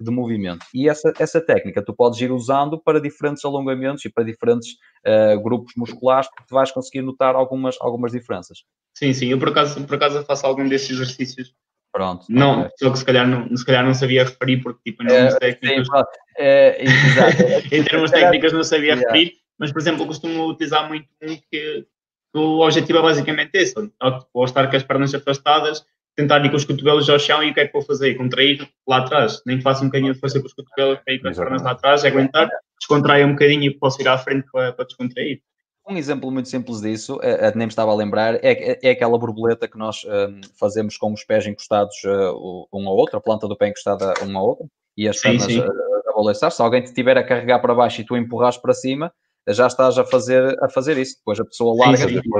de movimento. E essa, essa técnica tu podes ir usando para diferentes alongamentos e para diferentes uh, grupos musculares, porque tu vais conseguir notar algumas, algumas diferenças. Sim, sim, eu por acaso, por acaso faço algum desses exercícios. Pronto. Não, só que se calhar não, se calhar não sabia referir, porque tipo, em termos é, técnicos. Sim, é, *laughs* em termos técnicos não sabia *laughs* yeah. referir, mas por exemplo, eu costumo utilizar muito um que, que o objetivo é basicamente esse, ao, ao estar com as pernas afastadas, tentar ir com os cotovelos ao chão e o que é que vou fazer? Contrair lá atrás, nem que faça um bocadinho de força com os cotovelos para ir com as pernas lá atrás, aguentar, descontrair um bocadinho e posso ir à frente para, para descontrair. Um exemplo muito simples disso, é, nem me estava a lembrar, é, é aquela borboleta que nós um, fazemos com os pés encostados uh, um ao outro, a planta do pé encostada um ao outro, e as pernas sim. a, a balançar. Se alguém te tiver a carregar para baixo e tu empurras para cima, já estás a fazer, a fazer isso. Depois a pessoa larga. Sim, sim.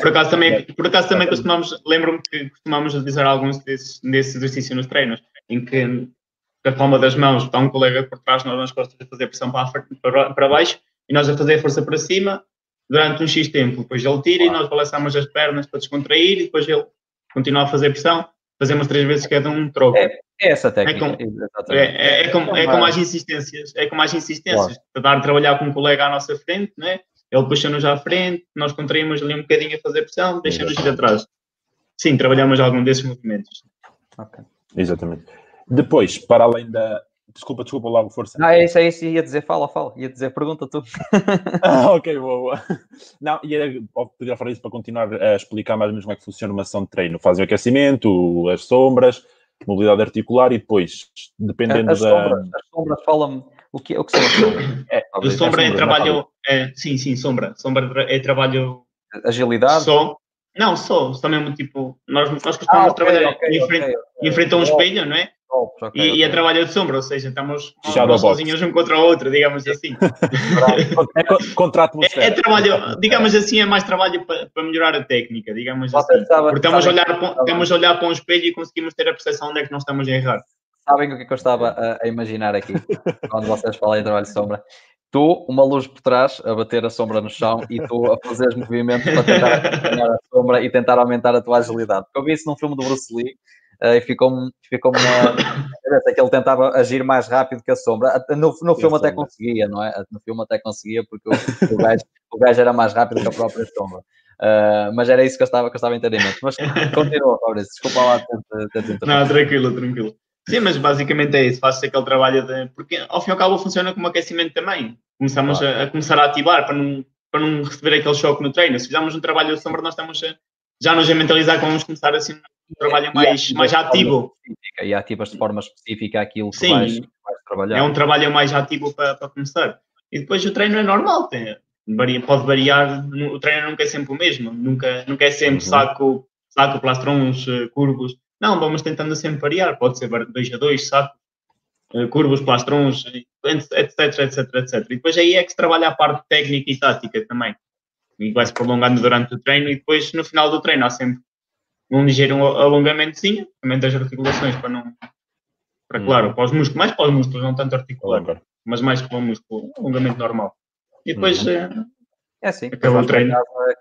Por acaso também, por acaso também costumamos, lembro-me que costumamos dizer alguns desses, desses exercícios nos treinos, em que a palma das mãos está um colega por trás, nós nas costas a fazer pressão para, para, para baixo e nós a fazer força para cima durante um X tempo. Depois ele tira e nós balançamos as pernas para descontrair e depois ele continua a fazer pressão. Fazemos três vezes cada um, troca. É, é essa técnica. É com, é, é, é, com, é com mais insistências. É com mais insistências. Claro. Dar trabalhar com um colega à nossa frente, né? ele puxa-nos à frente, nós contraímos ali um bocadinho a fazer pressão, deixamos ir atrás. Sim, trabalhamos algum desses movimentos. Ok. Exatamente. Depois, para além da, Desculpa, desculpa, logo, força. Não, é isso, é isso, ia dizer, fala, fala, ia dizer, pergunta tu. *laughs* ah, ok, boa, boa. Não, ia pedir a falar isso para continuar a explicar mais ou menos como é que funciona uma ação de treino. Fazem o aquecimento, as sombras, mobilidade articular e depois, dependendo as da... Sombras, as sombras, fala-me o que, o que são as sombras. É, a sombra é, é trabalho, é, sim, sim, sombra. Sombra é trabalho... Agilidade? Só, não, só, só mesmo tipo, nós, nós costumamos ah, okay, trabalhar okay, em frente, okay. Enfrenta um espelho, não é? Okay, e, okay. e a trabalho de sombra, ou seja, estamos sozinhos um contra o outro, digamos assim. *laughs* é contra a atmosfera. É, é, trabalho, digamos assim, é mais trabalho para, para melhorar a técnica, digamos Você assim. Sabe, Porque estamos a, olhar, para, estamos a olhar para um espelho e conseguimos ter a percepção onde é que nós estamos a errar. Sabem o que, é que eu estava a, a imaginar aqui, *laughs* quando vocês falam em trabalho de sombra? tu, uma luz por trás, a bater a sombra no chão e tu a fazer movimentos para tentar *laughs* a sombra e tentar aumentar a tua agilidade. Porque eu vi isso num filme do Bruce Lee e ficou-me ficou uma *coughs* que ele tentava agir mais rápido que a sombra. No, no filme até conseguia, não é? No filme até conseguia porque o, o, gajo, o gajo era mais rápido que a própria sombra. Uh, mas era isso que eu estava, que eu estava a entender. Mas continua, Fabrício, desculpa lá. Não, tranquilo, tranquilo. Sim, mas basicamente é isso, faz aquele trabalho de. Porque ao fim e ao cabo funciona como aquecimento também. Começamos claro. a, a, começar a ativar para não, para não receber aquele choque no treino. Se fizermos um trabalho de sombra, nós estamos a, já nos a mentalizar que vamos começar assim um trabalho mais, mais ativo. E ativas de forma específica aquilo que Sim, vais, vais, trabalhar. É um trabalho mais ativo para, para começar. E depois o treino é normal, tem, varia, pode variar, o treino nunca é sempre o mesmo, nunca, nunca é sempre uhum. saco, saco, plastrons, eh, curvos não, vamos tentando sempre variar. Pode ser 2 a 2, sabe? Eh, curvos, plastrons, etc, etc, etc. E depois aí é que se trabalha a parte técnica e tática também. E vai-se prolongando durante o treino e depois no final do treino há sempre um ligeiro alongamentozinho, também das articulações para não... Para, claro, para os músculos, mais para os músculos, não tanto articular, mas mais para o músculo, alongamento normal. E depois uhum. É assim. Acabou o treino.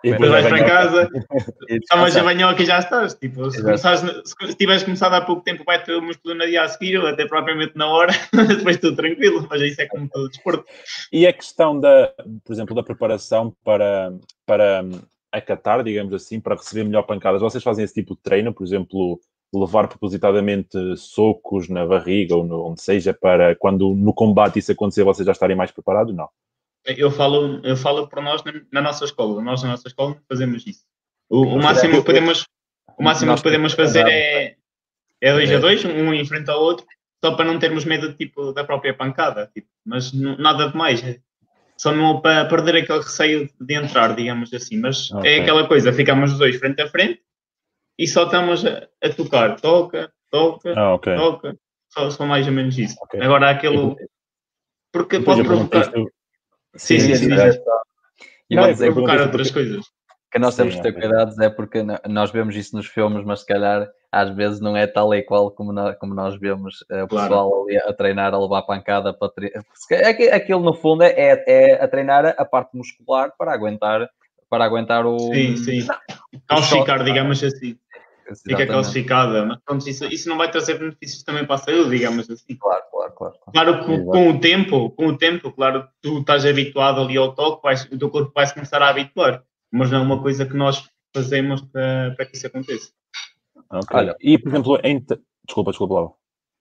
E depois vais para casa, *laughs* tomas a banhoca e já estás. Tipo, se, começares, se tiveres começado há pouco tempo, vai ter o músculo no dia a seguir, ou até propriamente na hora, *laughs* depois tudo tranquilo, mas isso é como todo desporto. E a questão da, por exemplo, da preparação para, para acatar, digamos assim, para receber melhor pancadas, vocês fazem esse tipo de treino, por exemplo, levar propositadamente socos na barriga ou no, onde seja, para quando no combate isso acontecer, vocês já estarem mais preparados? Não eu falo, eu falo por nós na, na, nossa escola. Nós na nossa escola fazemos isso. O, o máximo que podemos, o máximo que podemos fazer é, é dois a dois, um em frente ao outro, só para não termos medo tipo, da própria pancada. Tipo, mas nada de mais. Só não para perder aquele receio de entrar, digamos assim. Mas é okay. é aquela coisa, ficamos os dois frente a frente e só estamos a, a tocar. Toca, toca, ah, okay. toca. Só, só, mais ou menos isso. Okay. Agora aquele. Porque pode provocar. Sim, sim, sim. sim. E não, dizer provocar outras coisas. Que nós temos sim, que ter cuidados é porque nós vemos isso nos filmes, mas se calhar às vezes não é tal e qual como nós, como nós vemos uh, o pessoal claro. a treinar, a levar pancada para tre... aquilo no fundo é, é a treinar a parte muscular para aguentar para aguentar o sim, sim. calcificar, digamos assim fica calcificada, mas pronto, isso, isso não vai trazer benefícios também para a saúde, digamos assim. Claro, claro, claro. Claro que com o tempo, com o tempo, claro, tu estás habituado ali ao toque, vais, o teu corpo vai se começar a habituar, mas não é uma coisa que nós fazemos para, para que isso aconteça. Okay. Olha, e por exemplo, em... desculpa, desculpa, Laura.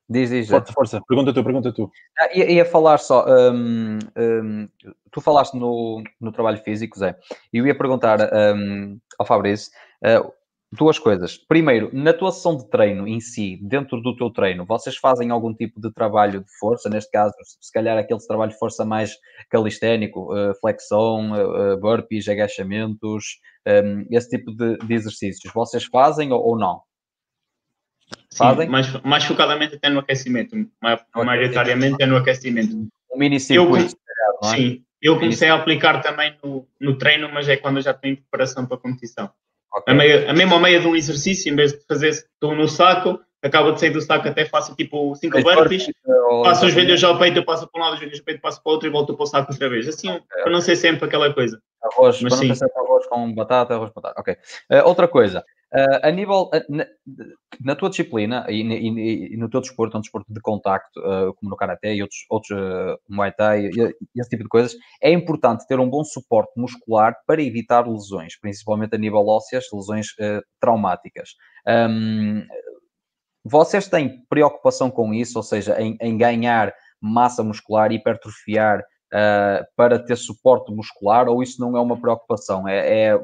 Diz, diz. Força, força. Pergunta tu, pergunta tu. Ah, ia, ia falar só. Um, um, tu falaste no, no trabalho físico, Zé, e eu ia perguntar um, ao Fabrício. Uh, duas coisas. Primeiro, na tua sessão de treino em si, dentro do teu treino, vocês fazem algum tipo de trabalho de força? Neste caso, se calhar aquele trabalho de força mais calisténico, uh, flexão, uh, burpees, agachamentos, um, esse tipo de, de, exercícios, vocês fazem ou, não? Fazem? Sim, mais, mais focadamente até no aquecimento, maioritariamente é no aquecimento. Um mini circuito, eu, é? Sim, eu comecei a aplicar também no, no treino, mas é quando eu já estou em preparação para a competição. Okay. A, meia, a mesma meia de um exercício, em vez de fazer estou no saco, acaba de sair do saco, até faço tipo 5 burpees, passo os joelhos ao peito, eu passo para um lado, os joelhos ao peito, passo para o outro e volto para o saco outra vez. Assim, okay. para não ser sempre aquela coisa. Arroz, Mas, para não ser arroz com batata, arroz com batata. Ok. Uh, outra coisa, Uh, a nível, uh, na, na, tua disciplina e, e, e, no teu desporto, um desporto de contacto, uh, como no Karaté e outros, outros Muay Thai e, e, esse tipo de coisas, é importante ter um bom suporte muscular para evitar lesões, principalmente a nível ósseas, lesões traumáticas. Um, vocês têm preocupação com isso, ou seja, em, em ganhar massa muscular, hipertrofiar para ter suporte muscular, ou isso não é uma preocupação? É, é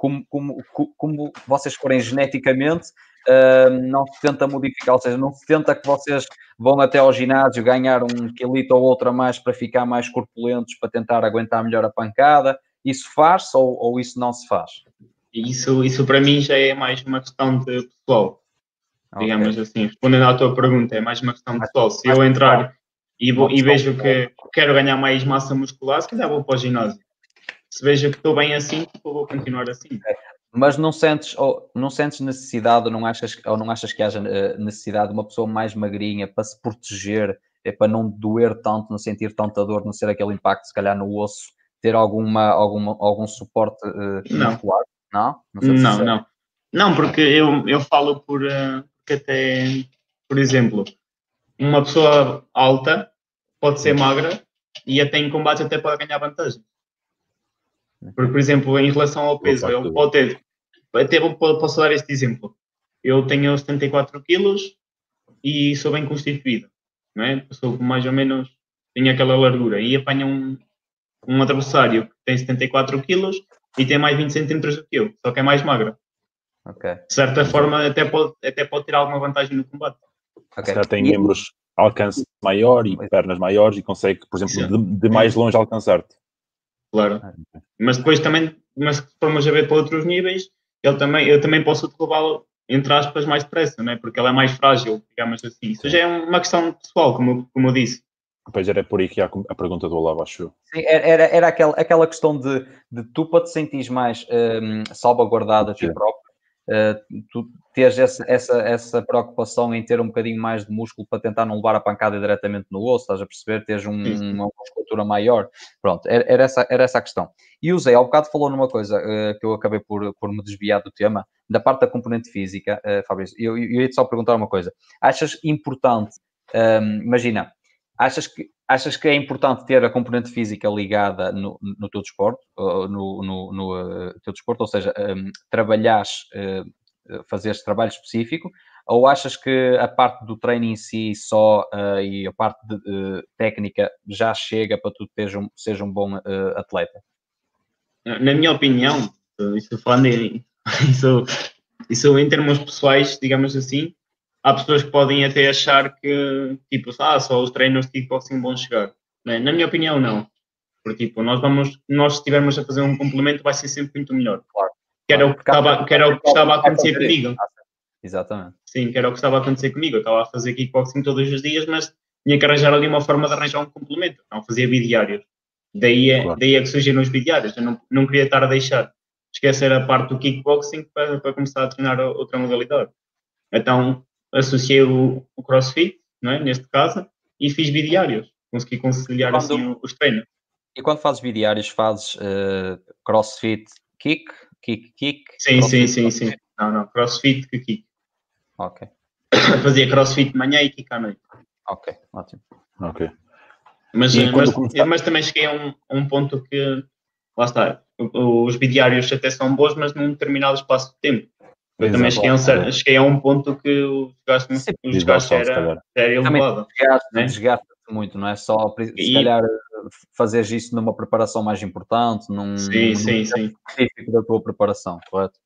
como, como, como vocês forem geneticamente, uh, não se tenta modificar, ou seja, não se tenta que vocês vão até ao ginásio ganhar um quilito ou outro a mais para ficar mais corpulentos, para tentar aguentar melhor a pancada. Isso faz-se ou, ou isso não se faz? Isso, isso para mim já é mais uma questão de pessoal. digamos okay. assim. Respondendo à tua pergunta, é mais uma questão de pessoal. Se eu entrar e, vou, e vejo que quero ganhar mais massa muscular, se calhar vou para o ginásio. Se vejo que estou bem assim, vou continuar assim. É. Mas não sentes, ou não sentes necessidade, ou não achas, ou não achas que haja eh, necessidade de uma pessoa mais magrinha para se proteger, é para não doer tanto, não sentir tanta dor, não ser aquele impacto, se calhar, no osso, ter alguma, alguma algum suporte uh, não. muscular? Não? Não, não, não. Não, porque eu, eu falo por, uh, porque até, por exemplo, uma pessoa alta pode ser magra e até em combate até pode ganhar vantagem. Porque, por exemplo, em relação ao peso, ele pode ter, até posso dar este exemplo. Eu tenho 74 quilos e sou bem constituído, não é? Sou mais ou menos, tenho aquela largura e apanho um, um adversário que tem 74 quilos e tem mais 20 centímetros do que eu, só que é mais magra. Okay. De certa forma, até pode, até pode ter alguma vantagem no combate. Okay. Já tem membros alcance maior e pernas maiores e consegue, por exemplo, de, de, mais longe alcançar-te. Claro. Ah, mas depois também, mas se formos a ver para outros níveis, ele também, eu também posso derrubá-lo, entre aspas, mais depressa, não é? Porque ele é mais frágil, digamos assim. Isso já é uma questão pessoal, como, como eu disse. Pois era por aí que a, a pergunta do Olavo, acho eu. Sim, era, era aquela, aquela questão de, de tu para te sentires mais um, salvaguardado a ti próprio, uh, tu teres essa, essa, essa preocupação em ter um bocadinho mais de músculo para tentar não levar a pancada diretamente no osso, estás a perceber? Teres um, uma musculatura maior. Pronto, era, era, essa, era essa a questão. E o Zé, ao bocado falou numa coisa uh, que eu acabei por, por me desviar do tema, da parte da componente física, uh, Fabrício, eu, eu, ia-te só perguntar uma coisa. Achas importante, um, imagina, Achas que, achas que é importante ter a componente física ligada no, no teu desporto, no, no, no uh, teu desporto, ou seja, um, trabalhares, uh, fazeres trabalho específico, ou achas que a parte do treino em si só uh, e a parte de, uh, técnica já chega para tu teres um, seja um bom uh, atleta? Na minha opinião, isso falando em, *laughs* isso, isso em termos pessoais, digamos assim, há pessoas que podem até achar que, tipo, ah, só os treinos de kickboxing vão chegar. É? Na minha opinião, não. Porque, tipo, nós vamos, nós estivermos a fazer um complemento, vai ser sempre muito melhor. Claro. Que era o que estava, que era o que estava a acontecer comigo. Exatamente. Sim, que era o que estava a acontecer comigo. Eu estava a fazer kickboxing todos os dias, mas tinha que arranjar ali uma forma de arranjar um complemento. Não fazia bidiários. Daí é, claro. daí é que surgiram os bidiários. Eu não, não queria estar a deixar esquecer a parte do kickboxing para, para começar a treinar outra modalidade. Então, associei o, o CrossFit, não é? neste caso, e fiz bidiários. Consegui conciliar quando, assim os treinos. E quando fazes bidiários, fazes uh, CrossFit kick, kick, kick? Sim, sim, sim, sim. Não, não, CrossFit que kick. Ok. *coughs* Fazia CrossFit de manhã e kick à noite. Ok, ótimo. Ok. Mas, mas, mas, também cheguei a um, a um ponto que, lá está, os bidiários até são bons, mas num determinado espaço de tempo. Eu também cheguei a, um, cheguei a um ponto que o desgaste, o desgaste era, era elevado. Desgaste, né? desgaste muito, não é só se e... calhar fazeres isso numa preparação mais importante, num, sim, sim, sim. específico da tua preparação, correto?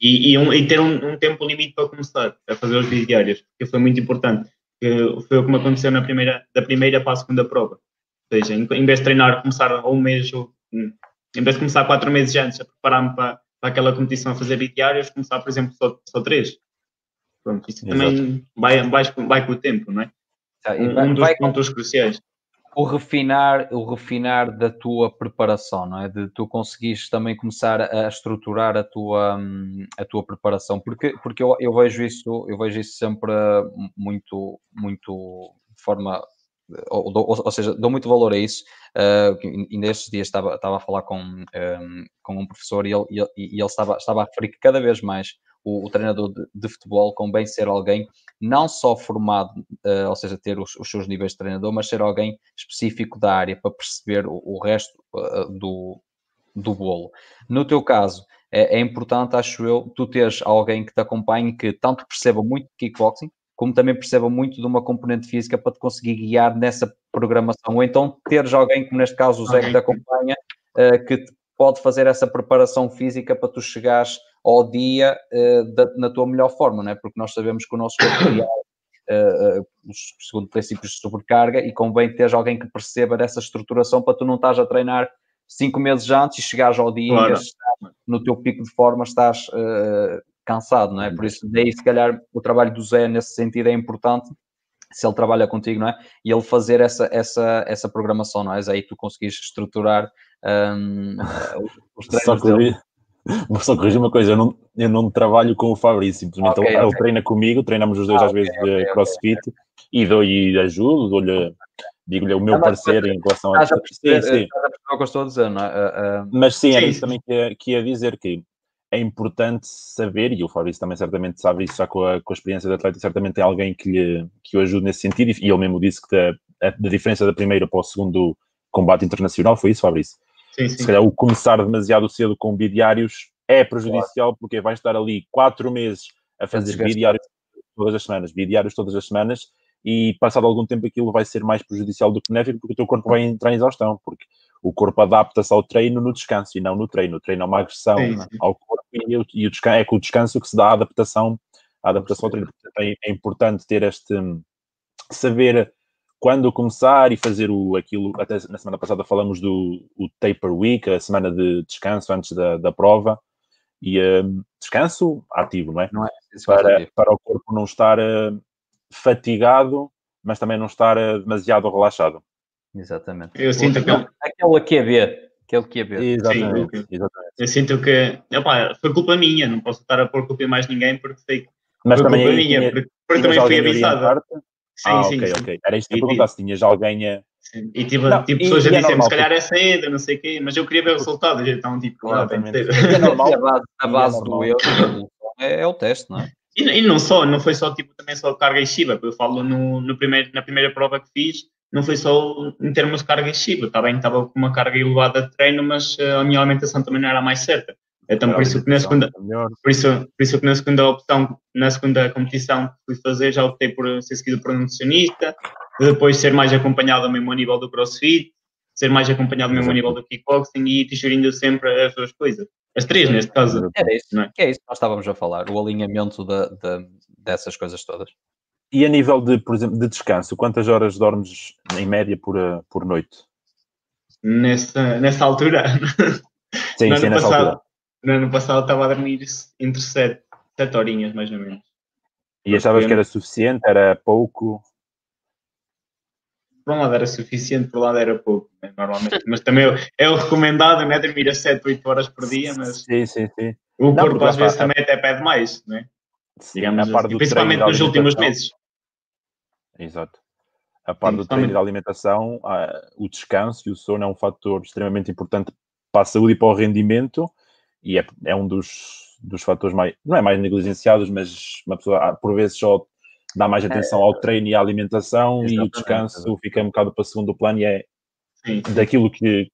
E, e, um, e ter um, um, tempo limite para começar a fazer os vídeos diários, que foi muito importante. Que foi o que me aconteceu na primeira, da primeira para a segunda prova. Ou seja, em, em vez de treinar, começar um mês, ou, hum, em vez de começar quatro meses antes a preparar-me para para aquela competição a fazer diários, começar, por exemplo, só, só três. Pronto, isso Exato. também vai, vai, vai com o tempo, não é? Tá, um, vai, um, dos vai pontos cruciais. O refinar, o refinar da tua preparação, não é? De tu conseguires também começar a estruturar a tua, a tua preparação, porque, porque eu, eu vejo isso, eu vejo isso sempre muito, muito de forma ou, ou, ou, seja, dou muito valor a isso. Uh, ainda estes dias estava, estava a falar com, um, com um professor e ele, e ele, e ele estava, estava a referir que cada vez mais o, o treinador de, de, futebol convém ser alguém não só formado, uh, ou seja, ter os, os, seus níveis de treinador, mas ser alguém específico da área para perceber o, o resto uh, do, do bolo. No teu caso, é, é, importante, acho eu, tu teres alguém que te acompanhe que tanto perceba muito de kickboxing, como também perceba muito de uma componente física para te conseguir guiar nessa programação. Ou então teres alguém, como neste caso o Zé, que te acompanha, uh, que te pode fazer essa preparação física para tu chegares ao dia uh, da, na tua melhor forma, não é? Porque nós sabemos que o nosso corpo uh, uh, segundo princípios de sobrecarga e convém teres alguém que perceba dessa estruturação para tu não estás a treinar cinco meses antes e chegares ao dia claro. e no teu pico de forma estás uh, cansado, não é? Por isso, daí, se calhar, o trabalho do Zé nesse sentido é importante, se ele trabalha contigo, não é? E ele fazer essa, essa, essa programação, não é? Aí tu conseguires estruturar um, *laughs* os treinos dele. Vou só corrigir uma coisa, eu não, eu não trabalho com o Fabrício, simplesmente okay, ele, okay. treina comigo, treinamos os dois ah, às vezes de crossfit e dou-lhe ajuda, dou-lhe digo-lhe o meu parecer em relação a. Sim, sim. A que eu estou a dizer, não é? Uh, uh, Mas sim, era isso também que ia, que ia dizer que é importante saber, e o Fabrício também certamente sabe isso já com a, com a experiência de atleta, certamente tem alguém que, lhe, que o ajude nesse sentido, e ele mesmo disse que a, a diferença da primeira para o segundo combate internacional foi isso, Fabrício? Sim, sim. Se calhar o começar demasiado cedo com bidiários é prejudicial, claro. porque vai estar ali quatro meses a fazer bidiários todas as semanas, bidiários todas as semanas, e passado algum tempo aquilo vai ser mais prejudicial do que benéfico, porque o teu corpo vai entrar em exaustão, porque o corpo adapta-se ao treino no descanso e não no treino. O treino é uma agressão sim, sim. ao corpo e, o, e o descanso, é com o descanso que se dá a adaptação, a adaptação ao treino. É, é importante ter este saber quando começar e fazer o, aquilo, até na semana passada falamos do o taper week, a semana de descanso antes da, da prova, e um, descanso ativo, não é? Não é para, para o corpo não estar uh, fatigado, mas também não estar uh, demasiado relaxado. Exatamente. Eu sinto que aquele QB, aquele QB. Exatamente, Sim, exatamente. Eu sinto que opa, foi culpa minha, não posso estar a pôr culpa em mais ninguém porque sei mas foi também culpa minha, tinha, porque, porque também fui avisado. Sim, ah, sim, ok, sim. ok. Era isto que eu perguntar se tinhas alguém a. Sim. E tipo, não, tipo pessoas e, a dizer, é se calhar é cedo, não sei o quê, mas eu queria ver o resultado, então tipo, lá tem que ter. É normal, a base, a base é do eu é, é o teste, não é? E, e, não só, não foi só tipo também só carga excessiva, eu falo no, no primeiro, na primeira prova que fiz, não foi só em termos de carga excessiva, está bem, estava com uma carga elevada de treino, mas uh, a minha alimentação também não era mais certa. Então, por isso, que na segunda, por, isso, por isso que na segunda opção, na segunda competição que fui fazer, já optei por ser seguido por um nutricionista, depois ser mais acompanhado ao mesmo nível do crossfit, ser mais acompanhado ao mesmo nível do kickboxing e ir gerindo sempre as duas coisas. As três, neste caso. Era isso, não é? é isso que nós estávamos a falar, o alinhamento de, de, dessas coisas todas. E a nível de, por exemplo, de descanso, quantas horas dormes em média por, eh, por noite? Nessa, nessa altura? Sim, sim, nessa passado, altura. No ano passado estava a dormir entre 7, 7 horinhas, mais ou menos. E achavas que era suficiente? Era pouco? Por um lado era suficiente, por um lado era pouco, né, normalmente. mas também é o recomendado, né? Dormir a 7, 8 horas por dia, mas sim, sim, sim. o não, corpo às vezes também até pede mais, né? Digamos, assim, principalmente nos últimos meses. Exato. A parte do treino e da alimentação, ah, o descanso e o sono é um fator extremamente importante para a saúde e para o rendimento e é, é um dos, dos fatores mais, não é mais negligenciados, mas uma pessoa ah, por vezes só dá mais atenção ao treino e à alimentação e o descanso fica um bocado para segundo plano e é Sim. daquilo que,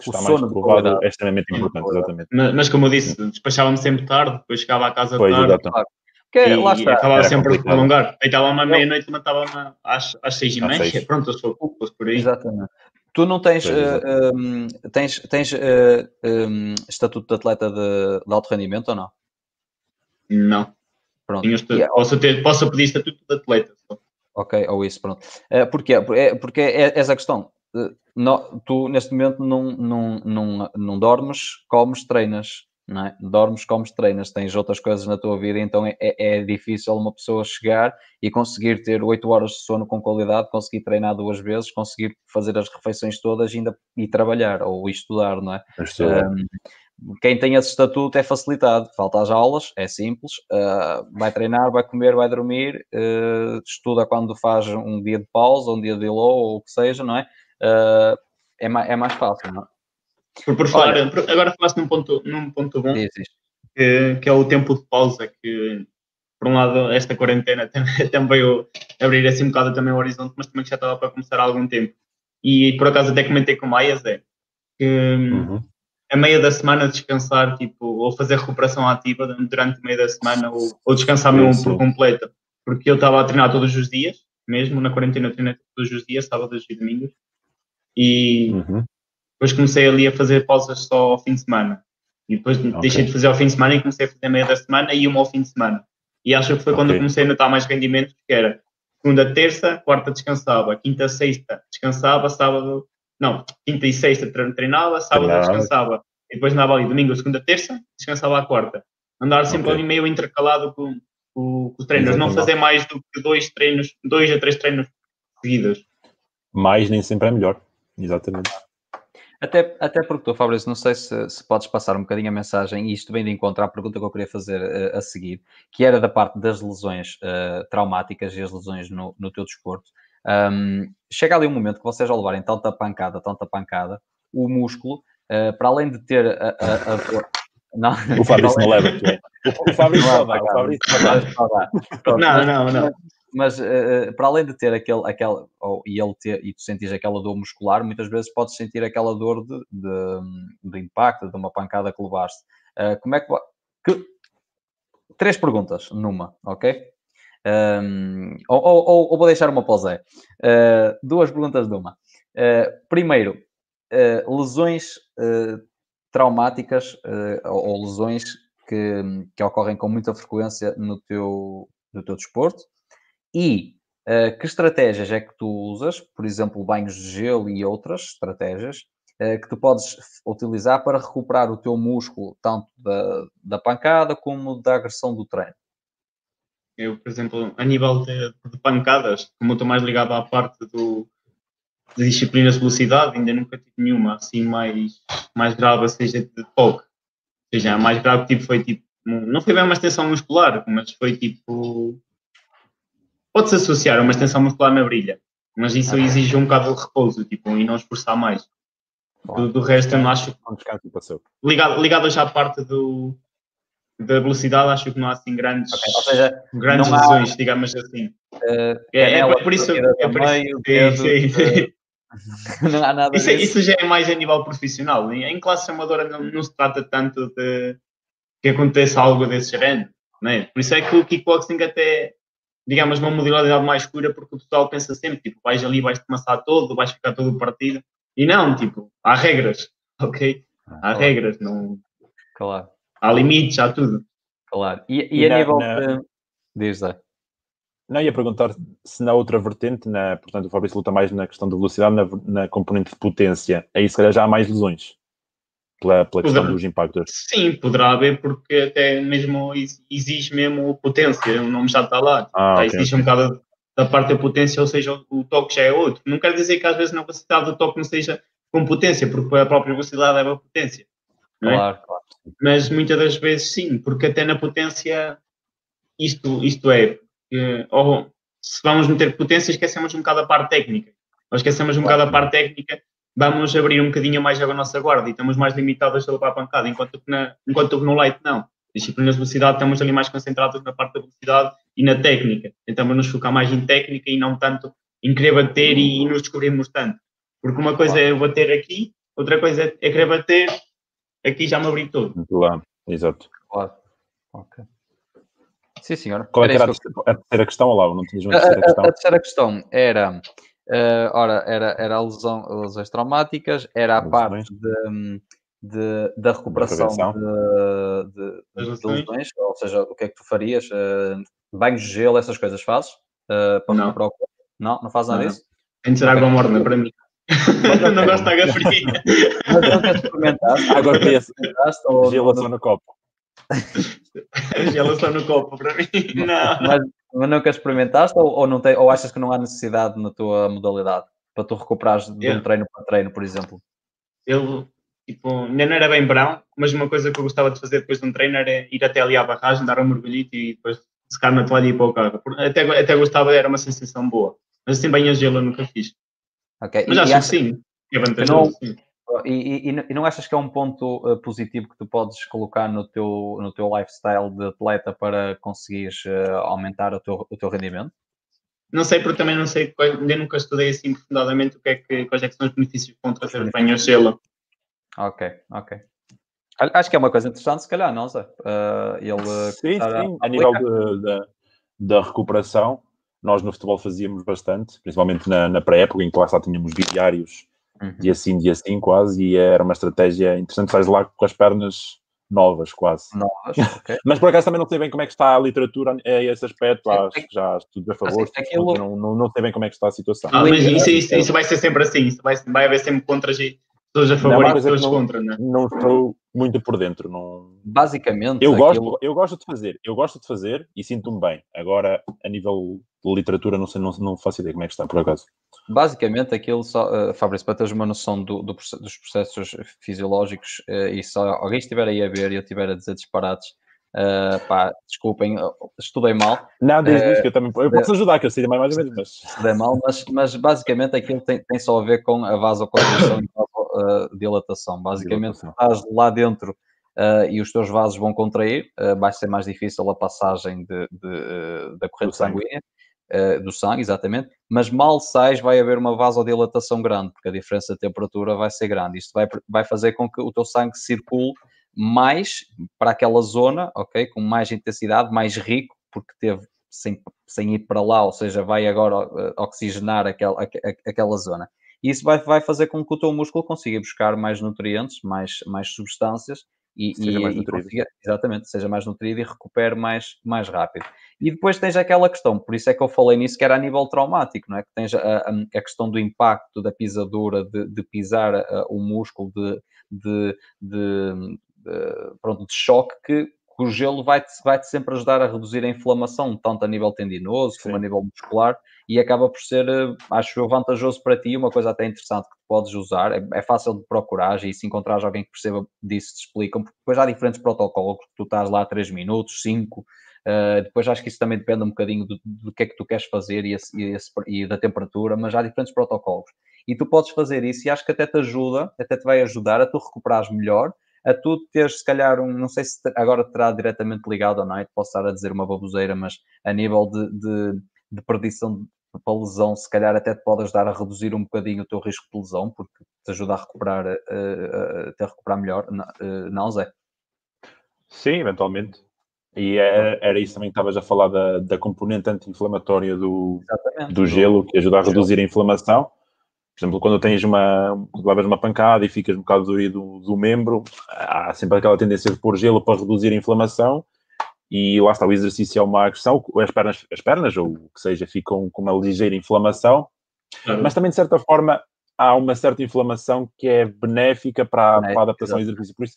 está mais provado é extremamente importante, exatamente. Mas, mas como eu disse, despachava-me sempre tarde, depois chegava à casa pois, tarde. Exatamente. Que, e, lá está. acabava sempre a prolongar. Deitava-me à meia-noite e matava-me às, às seis e meia. Pronto, eu sou por aí. Exatamente. Tu não tens, uh, eh, um, tens, tens uh, um, estatuto de atleta de, de, alto rendimento ou não? Não. Pronto. yeah. posso, ter, posso pedir estatuto de atleta. Ok, ou isso, pronto. Uh, porquê? Porque é, é essa a questão. Uh, no, tu, neste momento, não, não, não, não dormes, comes, treinas não é? Dormes, comes, treinas, tens outras coisas na tua vida, então é, é, é difícil uma pessoa chegar e conseguir ter 8 horas de sono com qualidade, conseguir treinar duas vezes, conseguir fazer as refeições todas e ainda e trabalhar ou estudar, não é? Um, quem tem esse estatuto é facilitado, falta as aulas, é simples, uh, vai treinar, vai comer, vai dormir, uh, estuda quando faz um dia de pausa, um dia de low ou o que seja, não é? Uh, é, mais, é mais fácil, não é? Por, por falar, Olha, agora falaste num ponto, num ponto bom, que, que, é o tempo de pausa, que por um lado esta quarentena *laughs* também veio abrir assim um bocado também o horizonte, mas também já estava para começar há algum tempo. E por acaso até comentei com o Maias, é que uhum. a meia da semana descansar, tipo, ou fazer recuperação ativa durante a meia da semana, ou, ou descansar mesmo por completo. Porque eu estava a treinar todos os dias, mesmo na quarentena eu treinei todos os dias, sábados e domingos. E uhum. Depois comecei ali a fazer pausas só ao fim de semana. E depois okay. deixei de fazer ao fim de semana e comecei a fazer meia da semana e uma ao fim de semana. E acho que foi quando okay. eu comecei a notar mais rendimento, que era segunda, terça, quarta descansava, quinta, sexta descansava, sábado, não, quinta e sexta treinava, sábado descansava. E depois andava ali domingo, segunda, terça, descansava a quarta. Andar sempre Ok. ali meio intercalado com, com, com os treinos. Não Exatamente. fazer mais do que dois treinos, dois a três treinos seguidos. Mais nem sempre é melhor. Exatamente. Até, até porque tu, Fabrício, não sei se, se podes passar um bocadinho a mensagem, e isto vem de encontro à pergunta que eu queria fazer eh, a seguir, que era da parte das lesões eh, traumáticas e as lesões no, no teu desporto. Ahm, chega ali um momento que vocês ao levarem tanta pancada, tanta pancada, o músculo, eh, para além de ter a, a- a dor- Não, O Fabrício não leva. tu. *laughs* O- Fabrício Não dá. Pronto, Não, não, não. Mas eh, para além de ter aquele, aquela, ou, e ele ter, e tu sentires aquela dor muscular, muitas vezes podes sentir aquela dor de, de, de impacto, de uma pancada que levaste. Eh, como é que, que- Três perguntas numa, ok? Ahm, ou, ou- ou- ou vou deixar uma Zé. Eh, duas perguntas numa. Primeiro, lesões traumáticas ou, ou lesões que, que ocorrem com muita frequência no teu, no teu desporto e eh, que estratégias é que tu usas, por exemplo, banhos de gelo e outras estratégias, eh, que tu podes utilizar para recuperar o teu músculo, tanto da, da pancada como da agressão do treino. Eu, por exemplo, a nível de, de pancadas, como eu estou mais ligado à parte do, de disciplinas de velocidade, ainda nunca tive nenhuma assim mais, mais grave, seja de toque. Ou seja, a mais grave tive foi tipo, não foi bem uma extensão muscular, mas foi tipo. Pode-se associar a uma extensão muscular na brilha, mas isso Ok. exige um bocado de repouso tipo, e não esforçar mais. Do, do resto, eu não acho passou. ligado, ligado já à parte do, da velocidade, acho que não há assim grandes, Ok, Ou seja, grandes há- lesões, digamos assim. eh, É, é por isso, é por isso- sim, sim, eh, *laughs* não há nada Isso, é- isso já é mais a nível profissional. Em em classe amadora não, não se trata tanto de que aconteça algo desse género. Né? Por isso é que o kickboxing até, digamos, uma modalidade mais escura, porque o pessoal pensa sempre, tipo, vais ali, vais-te amassar todo, vais ficar todo partido. E não, tipo, há regras, *laughs* ok? Há Claro, regras, não, Claro, há limites, há tudo. claro. E, e E a na- nível na- de... Diz, Zé. Não, ia perguntar se na outra vertente, na, portanto, o Fabrício luta mais na questão de velocidade, na, na componente de potência. Aí se calhar já há mais lesões pela, pela questão Poderá. dos impactos. Sim, poderá haver, porque até mesmo ex- exige mesmo potência, o nome já está lá. Ah, Tá, ok, exige um bocado da parte da potência, ou seja, o, o toque já é outro. Não quer dizer que às vezes na velocidade do toque não seja com potência, porque a própria velocidade leva potência. Não é? Claro, claro. Mas muitas das vezes sim, porque até na potência isto, isto é, eh, ou se vamos meter potência, esquecemos um bocado a parte técnica. Ou esquecemos um bocado a parte técnica, vamos abrir um bocadinho mais a nossa guarda e estamos mais limitados a levar a pancada, enquanto que, na, enquanto que no light não. Disciplinas de velocidade estamos ali mais concentrados na parte da velocidade e na técnica. Tentamos nos focar mais em técnica e não tanto em querer bater e, nos descobrirmos tanto. Porque uma coisa é bater aqui, outra coisa é querer bater, aqui já me abri todo. Muito lá. Exato. claro. Ok. Sim, senhor. Qual é que Era era isso que eu- a terceira questão, Olavo? Não tinhas uma A, terceira a- questão? a terceira questão era, eh, ora, era, era a lesão, lesões traumáticas, era a parte de, de- da recuperação de, de- de lesões. ou seja, o que é que tu farias? Eh, banhos de gelo, essas coisas fazes? Eh, para Não. recuperar o? Não, não faz nada Não. disso? Tem de ser água morna para mim. *laughs* não gosto de água fria. Mas nunca experimentaste? *laughs* Água fria, gelo só no copo. Gela só no copo para mim. Não. mas, mas nunca experimentaste ou, ou, não tem, ou achas que não há necessidade na tua modalidade para tu recuperares de um Eu- treino para treino, por exemplo? Eu, tipo, ainda não era bem verão, mas uma coisa que eu gostava de fazer depois de um treino era ir até ali à barragem, dar um mergulhito e depois secar na toalha e ir para o carro. Até, até gostava, era uma sensação boa. Mas assim, bem a gelo eu nunca fiz. Ok. Mas E- e acho achas- que sim, é vantajoso. sim. E, e- e não- achas que é um ponto uh, positivo que tu podes colocar no teu, no teu lifestyle de atleta para conseguires uh, aumentar o teu, o teu rendimento? Não sei, porque também não sei, ainda nunca estudei assim profundamente o que é que, quais é que são os benefícios que vão trazer bem a gelo. Ok, ok. Acho que é uma coisa interessante, se calhar, não, Zé? Uh, ele Sim, começar a sim. A nível de- da- da recuperação, nós no futebol fazíamos bastante, principalmente na, na pré-época, em que lá só tínhamos diários, Uhum. dia sim, dia sim, quase, e era uma estratégia interessante, sais lá com as pernas novas, quase. Novas, *laughs* ok. Mas por acaso também não sei bem como é que está a literatura a esse aspecto, É, acho é- que já há estudos a favor, Assim, aquilo- não, não, não sei bem como é que está a situação. Ah, mas isso, isso, isso vai ser sempre assim, isso vai, vai haver sempre contras e pessoas a favor uma e coisa que pessoas não- contra, né? Não estou muito por dentro. Não... Basicamente, eu, gosto, aquilo... eu gosto de fazer, eu gosto de fazer e sinto-me bem. Agora, a nível de literatura, não sei, não, não faço ideia como é que está, por acaso. Basicamente, aquilo só, uh, Fabrício, para teres uma noção do, do, dos processos fisiológicos, uh, e se alguém estiver aí a ver e eu estiver a dizer disparates, Uh, pá, desculpem, estudei mal. Não, diz, uh, que eu também eu posso ajudar, que eu sei mais ou menos, mas... Estudei mal, mas, mas basicamente aquilo tem, tem só a ver com a vasoconstrição e a uh, dilatação. Basicamente, dilatação. estás lá dentro uh, e os teus vasos vão contrair, vai ser mais difícil a passagem de, de da corrente sanguínea. Do sangue, exatamente, mas mal sais vai haver uma vasodilatação grande, porque a diferença de temperatura vai ser grande. Isto vai, vai fazer com que o teu sangue circule mais para aquela zona, ok? Com mais intensidade, mais rico, porque teve sem, sem ir para lá, ou seja, vai agora uh, oxigenar aquela, aquela zona. Isso vai, vai fazer com que o teu músculo consiga buscar mais nutrientes, mais, mais substâncias e, seja e, mais nutrido. E consiga, exatamente, seja mais nutrido e recupere mais, mais rápido. E depois tens aquela questão, por isso é que eu falei nisso, que era a nível traumático, não é? Que tens a, a, a questão do impacto da pisadura, de, de pisar uh, o músculo, de, de, de, pronto, de choque que, que o gelo vai-te vai -te sempre ajudar a reduzir a inflamação, tanto a nível tendinoso Sim. como a nível muscular, e acaba por ser, eh, acho eu, vantajoso para ti, uma coisa até interessante que podes usar, é, é fácil de procurar e se encontrares alguém que perceba disso, te explicam, porque depois há diferentes protocolos, tu estás lá 3 minutos, 5, Uh, depois acho que isso também depende um bocadinho do, do que é que tu queres fazer e, esse, e, esse, e, da temperatura, mas há diferentes protocolos. E tu podes fazer isso e acho que até te ajuda, até te vai ajudar a tu recuperares melhor a tu teres, se calhar, um, não sei se agora terá diretamente ligado ou não, é? posso estar a dizer uma baboseira, mas a nível de, de, de perdição para lesão, se calhar até te pode ajudar a reduzir um bocadinho o teu risco de lesão, porque te ajuda a recuperar, a, a, a recuperar melhor, não, Zé? Sim, eventualmente. E era, era isso também que estavas a falar da, da componente anti-inflamatória do, do gelo, que ajuda a reduzir a inflamação. Por exemplo, quando tens uma, levas uma pancada e ficas um bocado doído do, membro, há sempre aquela tendência de pôr gelo para reduzir a inflamação e lá está, o exercício é uma agressão, as pernas, as pernas ou o que seja, ficam com uma ligeira inflamação, uhum. mas também de certa forma há uma certa inflamação que é benéfica para, para a adaptação ao exercício, por isso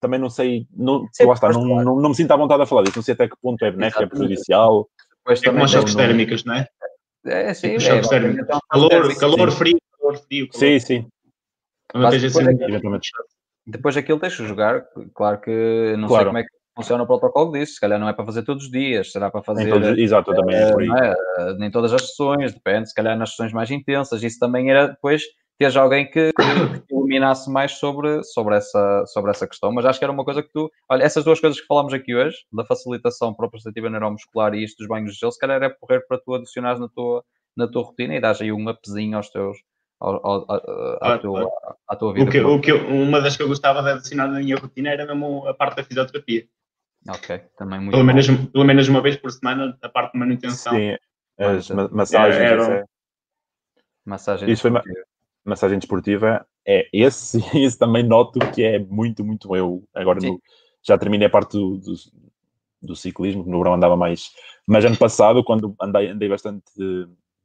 também não sei, não, Sim, lá está, não, não, não, me sinto à vontade a falar disso, não sei até que ponto é benéfico, é prejudicial. É como as choques térmicas, não é? É, sim, é, é, térmicos. Calor, calor, frio, calor frio. Calor. Sim, sim. Depois, aquilo, depois aquilo tens que jogar, claro que não claro. sei como é que funciona o protocolo disso, se calhar não é para fazer todos os dias, será para fazer. Todos, exato, também é, é, nem todas as sessões, depende, se calhar nas sessões mais intensas, isso também era depois teres alguém que, que, iluminasse mais sobre, sobre, essa, sobre essa questão, mas acho que era uma coisa que tu. Olha, essas duas coisas que falamos aqui hoje, da facilitação proprioceptiva neuromuscular e isto dos banhos de gelo, se calhar é porrer para tu adicionares na tua, na tua rotina e dás aí um upzinho aos teus, ao, ao, à, tua, à tua vida. O que, o que eu, uma das que eu gostava de adicionar na minha rotina era mesmo a parte da fisioterapia. Ok, também muito pelo menos, pelo menos uma vez por semana, a parte de manutenção. Sim, as massagens. Era, é... Massagem Isso desportiva. foi massagem desportiva. É esse, *laughs* esse também noto que é muito, muito eu. Agora no, já terminei a parte do, do, do, ciclismo, no verão andava mais. Mas ano passado, quando andei, andei bastante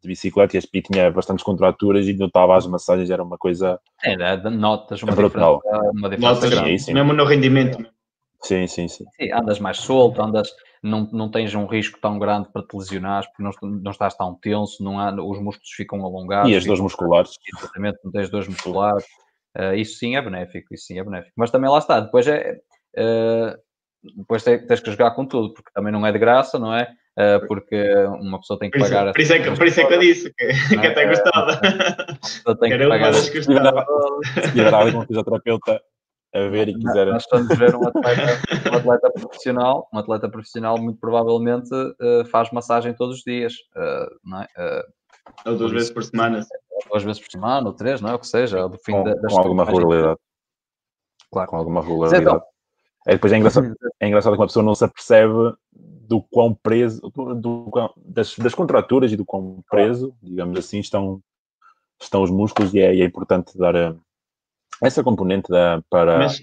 de bicicleta e as pi tinha bastantes contraturas e notava as massagens, era uma coisa. Era, notas uma brutal. diferença, uma diferença grande. Sim, mesmo no rendimento. Sim, sim, sim, sim. andas mais solto, andas, não, não tens um risco tão grande para te lesionar, porque não, não estás tão tenso, não há, os músculos ficam alongados. E as dores musculares. Exatamente, não tens dores musculares. Uh, isso sim é benéfico, isso sim é benéfico. Mas também lá está, depois é. Uh, depois tens que jogar com tudo, porque também não é de graça, não é? Uh, porque uma pessoa tem que por pagar. Isso, por, isso é que, por isso é que eu disse que, *laughs* é? que até gostava. Tem que pagar. Se tiver algum fisioterapeuta a ver e quiser. Nós estamos ver um atleta, um atleta profissional, um atleta profissional muito provavelmente uh, faz massagem todos os dias, uh, não é? Uh, ou duas vezes por semana. Duas vezes por semana, ou três, não é? O que seja, do fim com, da, com alguma regularidade. Claro. Com alguma regularidade. Então, é, depois é engraçado, é engraçado que uma pessoa não se apercebe do quão preso, do, do das, das, contraturas e do quão preso, digamos assim, estão, estão os músculos e é, e é importante dar a, essa componente da, para, Mas,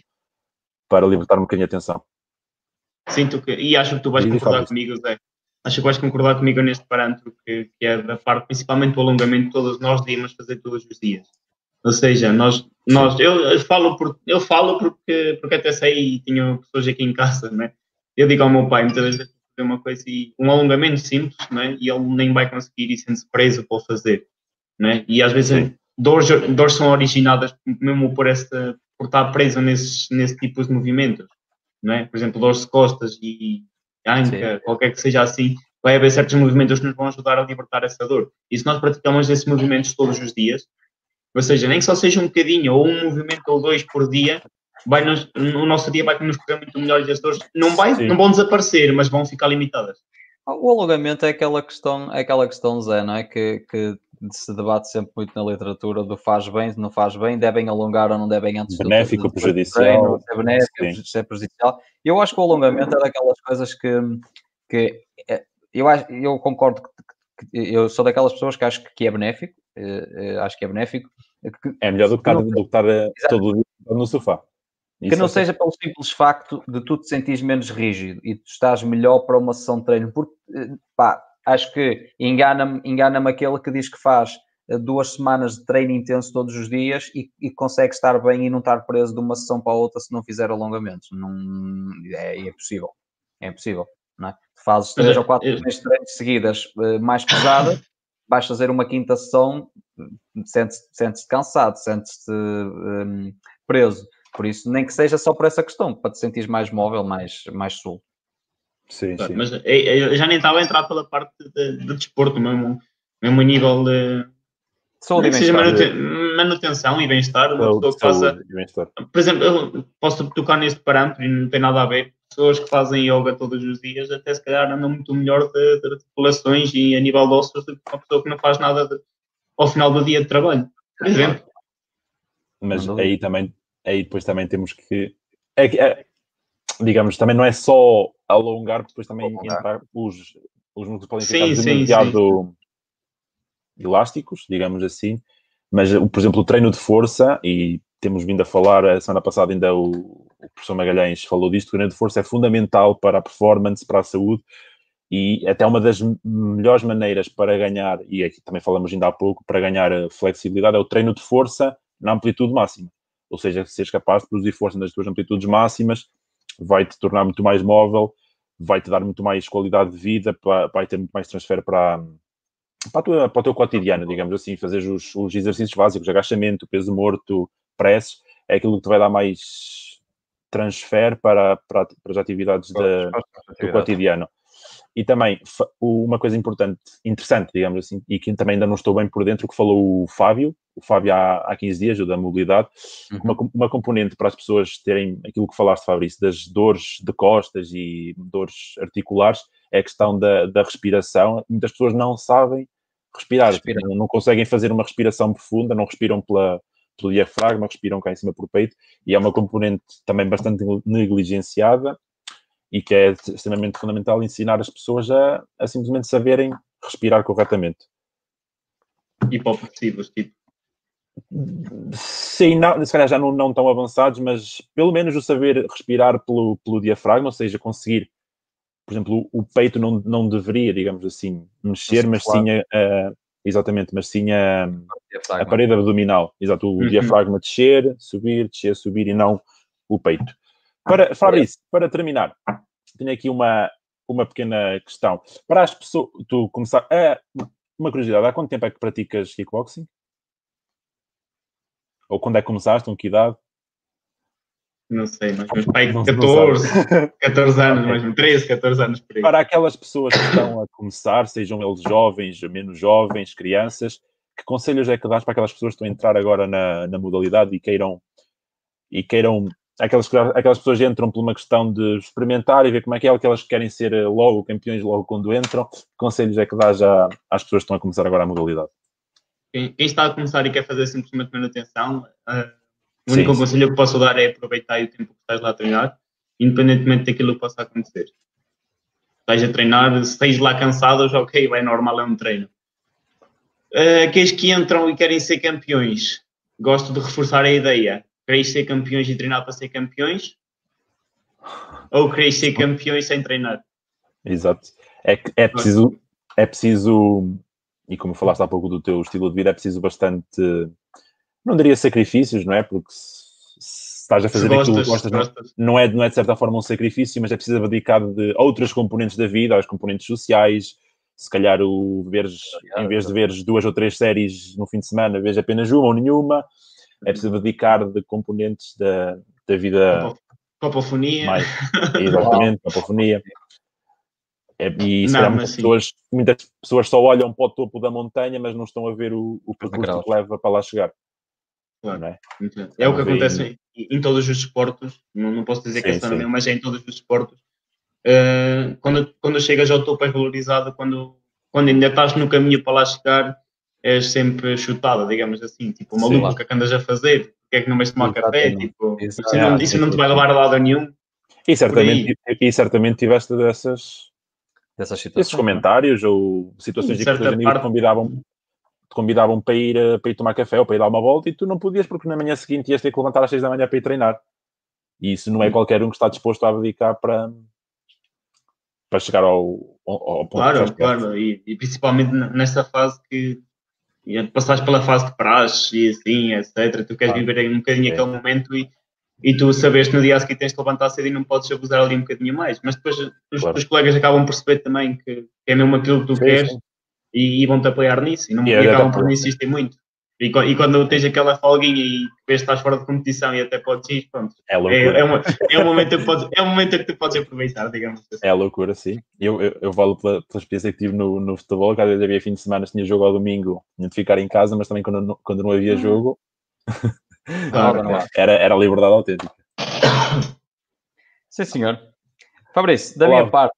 para libertar um bocadinho a atenção. Sinto que, e acho que tu vais concordar comigo, Zé. Acho que vais concordar comigo neste parâmetro que, que, é da parte, principalmente do alongamento, todos nós devíamos fazer todos os dias. Ou seja, nós, nós eu, falo por, eu falo porque, porque até sei e tinha pessoas aqui em casa, né? Eu digo ao meu pai muitas vezes fazer uma coisa e um alongamento simples, né? E ele nem vai conseguir e sendo preso para fazer, né? E às vezes dores, dores são originadas mesmo por esta por estar preso nesses, nesse tipo de movimentos, não é? Por exemplo, dores de costas e anca, Sim. qualquer que seja assim, vai haver certos movimentos que nos vão ajudar a libertar essa dor. E se nós praticamos esses movimentos todos os dias, ou seja, nem que só seja um bocadinho, ou um movimento ou dois por dia, vai nos, o nosso dia vai nos correr muito melhor e as dores não, vai, não vão desaparecer, mas vão ficar limitadas. O alongamento é aquela questão, é aquela questão, Zé, não é? Que, que se debate sempre muito na literatura do faz bem, não faz bem, devem alongar ou não devem antes benéfico, do, prejudicial. Treino, se é benéfico, se é prejudicial. Eu acho que o alongamento é daquelas coisas que, que é, eu, acho, eu concordo que, eu sou daquelas pessoas que acho que é benéfico, eh, eh, acho que é benéfico. Que, é melhor do que, estar, do que estar eh, todo dia no sofá. Isso que não é seja pelo simples facto de tu te sentires menos rígido e tu estás melhor para uma sessão de treino, porque pá, acho que engana-me engana aquele que diz que faz eh, duas semanas de treino intenso todos os dias e, e, consegue estar bem e não estar preso de uma sessão para a outra se não fizer alongamentos. Não, é, é impossível. É impossível. Não é? Fazes três ou quatro treinos seguidas eh, mais pesadas, *laughs* vais fazer uma quinta sessão, sentes-te sentes cansado, sentes-te um, preso. Por isso, nem que seja só por essa questão, para te sentir mais móvel, mais, mais solto. Sim, sim. Mas eu é, é, já nem estava a entrar pela parte de, de desporto, mesmo, mesmo a nível de. Saúde e bem-estar. Manutenção e bem-estar. Uma pessoa que faça. Por exemplo, eu posso tocar neste parâmetro e não tem nada a ver. Pessoas que fazem yoga todos os dias, até se calhar andam muito melhor de, de articulações e a nível de ossos do que uma pessoa que não faz nada de, ao final do dia de trabalho, por exemplo. Mas aí também, aí depois também temos que. É, é, digamos, também não é só alongar, porque depois também entrar, os, os músculos podem ficar sim, demasiado sim, sim. Elásticos, digamos assim. Mas, por exemplo, o treino de força, e temos vindo a falar, a semana passada ainda o, o professor Magalhães falou disto, o treino de força é fundamental para a performance, para a saúde, e até uma das melhores maneiras para ganhar, e aqui também falamos ainda há pouco, para ganhar flexibilidade é o treino de força na amplitude máxima. Ou seja, seres capaz de produzir força nas tuas amplitudes máximas, vai te tornar muito mais móvel, vai te dar muito mais qualidade de vida, vai ter muito mais transfer para, para, tua, para o teu cotidiano, digamos assim, fazer os, os exercícios básicos, agachamento, peso morto, press, é aquilo que te vai dar mais transfer para, para, para as atividades de, do cotidiano. E também, uma coisa importante, interessante, digamos assim, e que também ainda não estou bem por dentro, que falou o Fábio, o Fábio há, há 15 dias, o da mobilidade, uhum. uma, uma componente para as pessoas terem aquilo que falaste, Fabrício, das dores de costas e dores articulares, é a questão da, da respiração. Muitas pessoas não sabem respirar, tipo, não, não conseguem fazer uma respiração profunda, não respiram pela, pelo diafragma, respiram cá em cima por peito, e é uma componente também bastante negligenciada e que é extremamente fundamental ensinar as pessoas a, a simplesmente saberem respirar corretamente. Hipopressivos, tipo. Sim, não, se calhar já não, não tão avançados, mas pelo menos o saber respirar pelo, pelo diafragma, ou seja, conseguir, por exemplo, o peito não, não deveria, digamos assim, mexer, mas sim a, a, exatamente, mas sim a, a parede abdominal, exato, o uhum. diafragma descer, subir, descer, subir e não o peito. Para, Fabrício, para terminar, tenho aqui uma, uma pequena questão. Para as pessoas, tu começar, é, uma curiosidade, há quanto tempo é que praticas kickboxing? Ou quando é que começaste, com que idade? Não sei, mas meus pai 14, 14 anos, mesmo, 13, 14 anos por aí. Para aquelas pessoas que estão a começar, sejam eles jovens, menos jovens, crianças, que conselhos é que dás para aquelas pessoas que estão a entrar agora na, na modalidade e queiram, e queiram aquelas, aquelas pessoas entram por uma questão de experimentar e ver como é que é, que elas querem ser eh, logo campeões logo quando entram. Que conselhos é que dá já às pessoas que estão a começar agora a modalidade? Quem, quem está a começar e quer fazer simplesmente manutenção, uh, o único sim, conselho sim. que posso dar é aproveitar o tempo que estás lá a treinar, independentemente daquilo que possa acontecer. Estás a treinar, se estás lá cansados, ok, vai normal, é um treino. Uh, aqueles que entram e querem ser campeões, gosto de reforçar a ideia quereis ser campeões e treinar para ser campeões? Ou quereis ser campeões sem treinar? Exato. É, é, preciso, é preciso, e como falaste há pouco do teu estilo de vida, é preciso bastante não diria sacrifícios, não é? Porque se, se estás a fazer gostas, aquilo que gostas, gostas. Não, é, não é de certa forma um sacrifício, mas é preciso abdicar de outras componentes da vida, aos componentes sociais. Se calhar o veres, em vez de veres duas ou três séries no fim de semana, veres apenas uma ou nenhuma. É preciso abdicar de componentes da, da vida Copofonia. mais. *laughs* Exatamente, copofonia. É, e se Não, muitas pessoas, muitas pessoas só olham para o topo da montanha, mas não estão a ver o, o percurso que leva para lá chegar. Claro. Não é? É o que acontece em, em todos os desportos, não, não posso dizer que Sim, é só no sim. meu, mas é em todos os desportos. Uh, quando, quando chegas ao topo és valorizado, quando, quando ainda estás no caminho para lá chegar, és sempre chutado, digamos assim. Tipo, maluco, o que é que andas a fazer? Porque é que não vais tomar café? Tipo, isso, não, isso não te vai levar a lado nenhum. E certamente, e certamente tiveste dessas, Dessas esses situações. comentários ou situações Em em que os amigos convidavam, te convidavam para ir, eh, para ir tomar café ou para ir dar uma volta e tu não podias porque na manhã seguinte ias ter que levantar às seis da manhã para ir treinar. E isso não é qualquer um que está disposto a abdicar para, para chegar ao, ao, ao ponto Claro, claro. E, e principalmente n- nessa fase que e passares pela fase de praxe e assim, etc. Tu queres Claro. viver um bocadinho Sim. aquele momento e, e tu sabes que no dia a seguir tens de levantar cedo e não podes abusar ali um bocadinho mais. Mas depois os, Claro. os colegas acabam por perceber também que, que é mesmo aquilo que tu Sim, queres sim. E, e vão-te apoiar nisso e, não, E e é acabam por não insistir muito. E, e quando tens aquela folguinha e vês que estás fora de competição e até podes ir, pronto. É É, loucura. é, uma- é um momento que podes, é um momento que tu podes aproveitar, digamos assim. É loucura, sim. Eu, eu, eu falo pela, pela experiência que tive no, no futebol, que às vezes havia fim de semana, tinha jogo ao domingo, tinha de ficar em casa, mas também quando, não- quando não havia jogo, Claro, não há. era, era liberdade autêntica. Sim, senhor. Fabrício, da Olá. minha parte,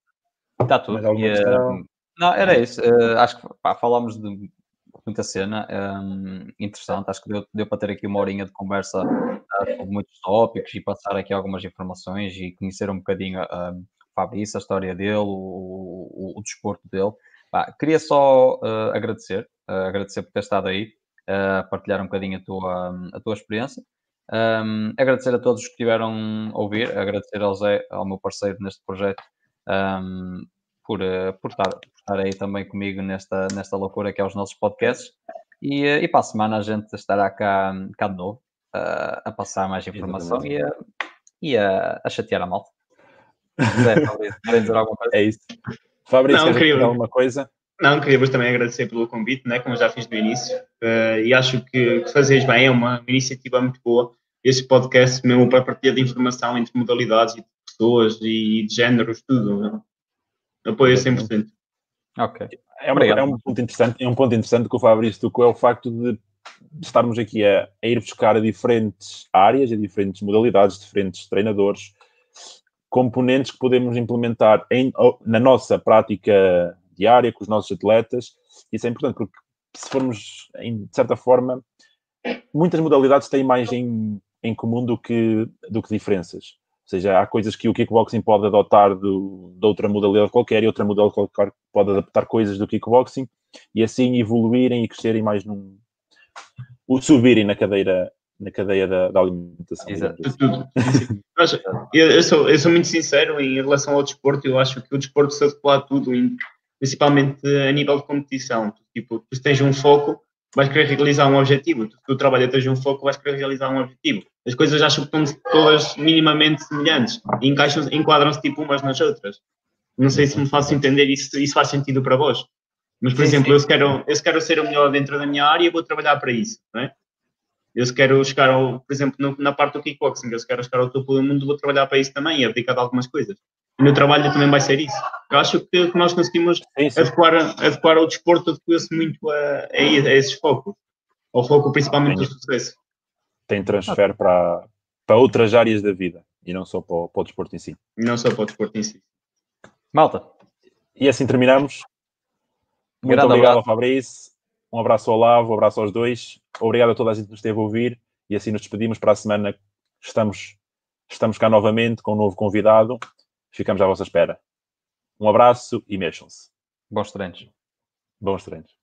está tudo. E? Não, era isso. Eh, acho que pá, falámos de muita cena eh, interessante. Acho que deu, deu para ter aqui uma horinha de conversa eh, sobre muitos tópicos e passar aqui algumas informações e conhecer um bocadinho eh, o Fabrício, a história dele, o, o- o desporto dele. Pá, queria só eh, agradecer, agradecer por ter estado aí, partilhar um bocadinho a tua, a tua experiência. Um, agradecer a todos que estiveram a ouvir, agradecer ao Zé, ao meu parceiro neste projeto, um, por, eh, por, estar, por estar aí também comigo nesta, nesta loucura que é os nossos podcasts. E, eh, e para a semana a gente estará cá, cá de novo eh, a passar mais informação e, a, e a, a chatear a malta. Zé, *laughs* Fabrício, querem dizer alguma coisa? É isso. Fabrício, Não, queria- dizer alguma coisa? Não, queria-vos também agradecer pelo convite, né, como já fiz no início, eh, e acho que, que bem, é uma iniciativa muito boa, este podcast mesmo para partilha de informação entre modalidades e de pessoas e de géneros, tudo. né? Apoio a 100%. Ok. É, uma- é um ponto interessante, é um ponto interessante que o Fabrício tocou, é o facto de estarmos aqui a, a ir buscar a diferentes áreas, a diferentes modalidades, diferentes treinadores, componentes que podemos implementar em- na nossa prática diária com os nossos atletas. Isso é importante porque se formos, em, de certa forma, muitas modalidades têm mais em, em comum do que, do que diferenças. Ou seja, há coisas que o kickboxing pode adotar do, de outra modalidade qualquer e outra modalidade qualquer pode adaptar coisas do kickboxing e assim evoluírem e crescerem mais num... subirem na cadeira na cadeia da, da alimentação. Exato. assim. Mas eu, eu sou, eu sou muito sincero em relação ao desporto, eu acho que o desporto se adequa a tudo, principalmente a nível de competição. Tipo, tu tens um foco, vais querer realizar um objetivo. Tu, tu trabalhas, tens um foco, vais querer realizar um objetivo. As coisas acho que estão todas minimamente semelhantes e encaixam, enquadram-se tipo umas nas outras. Não sei se me faço entender isso, isso faz sentido para vós. Mas, por Sim, exemplo, sim. eu se, quero, eu se quero ser o melhor dentro da minha área, vou trabalhar para isso, não é? Eu se quero chegar ao, por exemplo, no- na parte do kickboxing, eu se quero chegar ao topo do mundo, vou trabalhar para isso também e abdicar de algumas coisas. E no trabalho também vai ser isso. Eu acho que, que nós conseguimos Sim, sim. adequar, adequar o desporto, adequa-se muito a, a, a esses focos. Ao foco principalmente do sucesso. Tem transfer para, para outras áreas da vida e não só para, o- para o desporto em si. E não só para o desporto em si. Malta, E assim terminamos. Muito Grande obrigado abraço. ao Fabrício, um abraço ao Lavo, um abraço aos dois. Obrigado a toda a gente que nos esteve a ouvir e assim nos despedimos para a semana. Estamos, estamos cá novamente com um novo convidado. Ficamos à vossa espera. Um abraço e mexam-se. bons treinos. Bons treinos.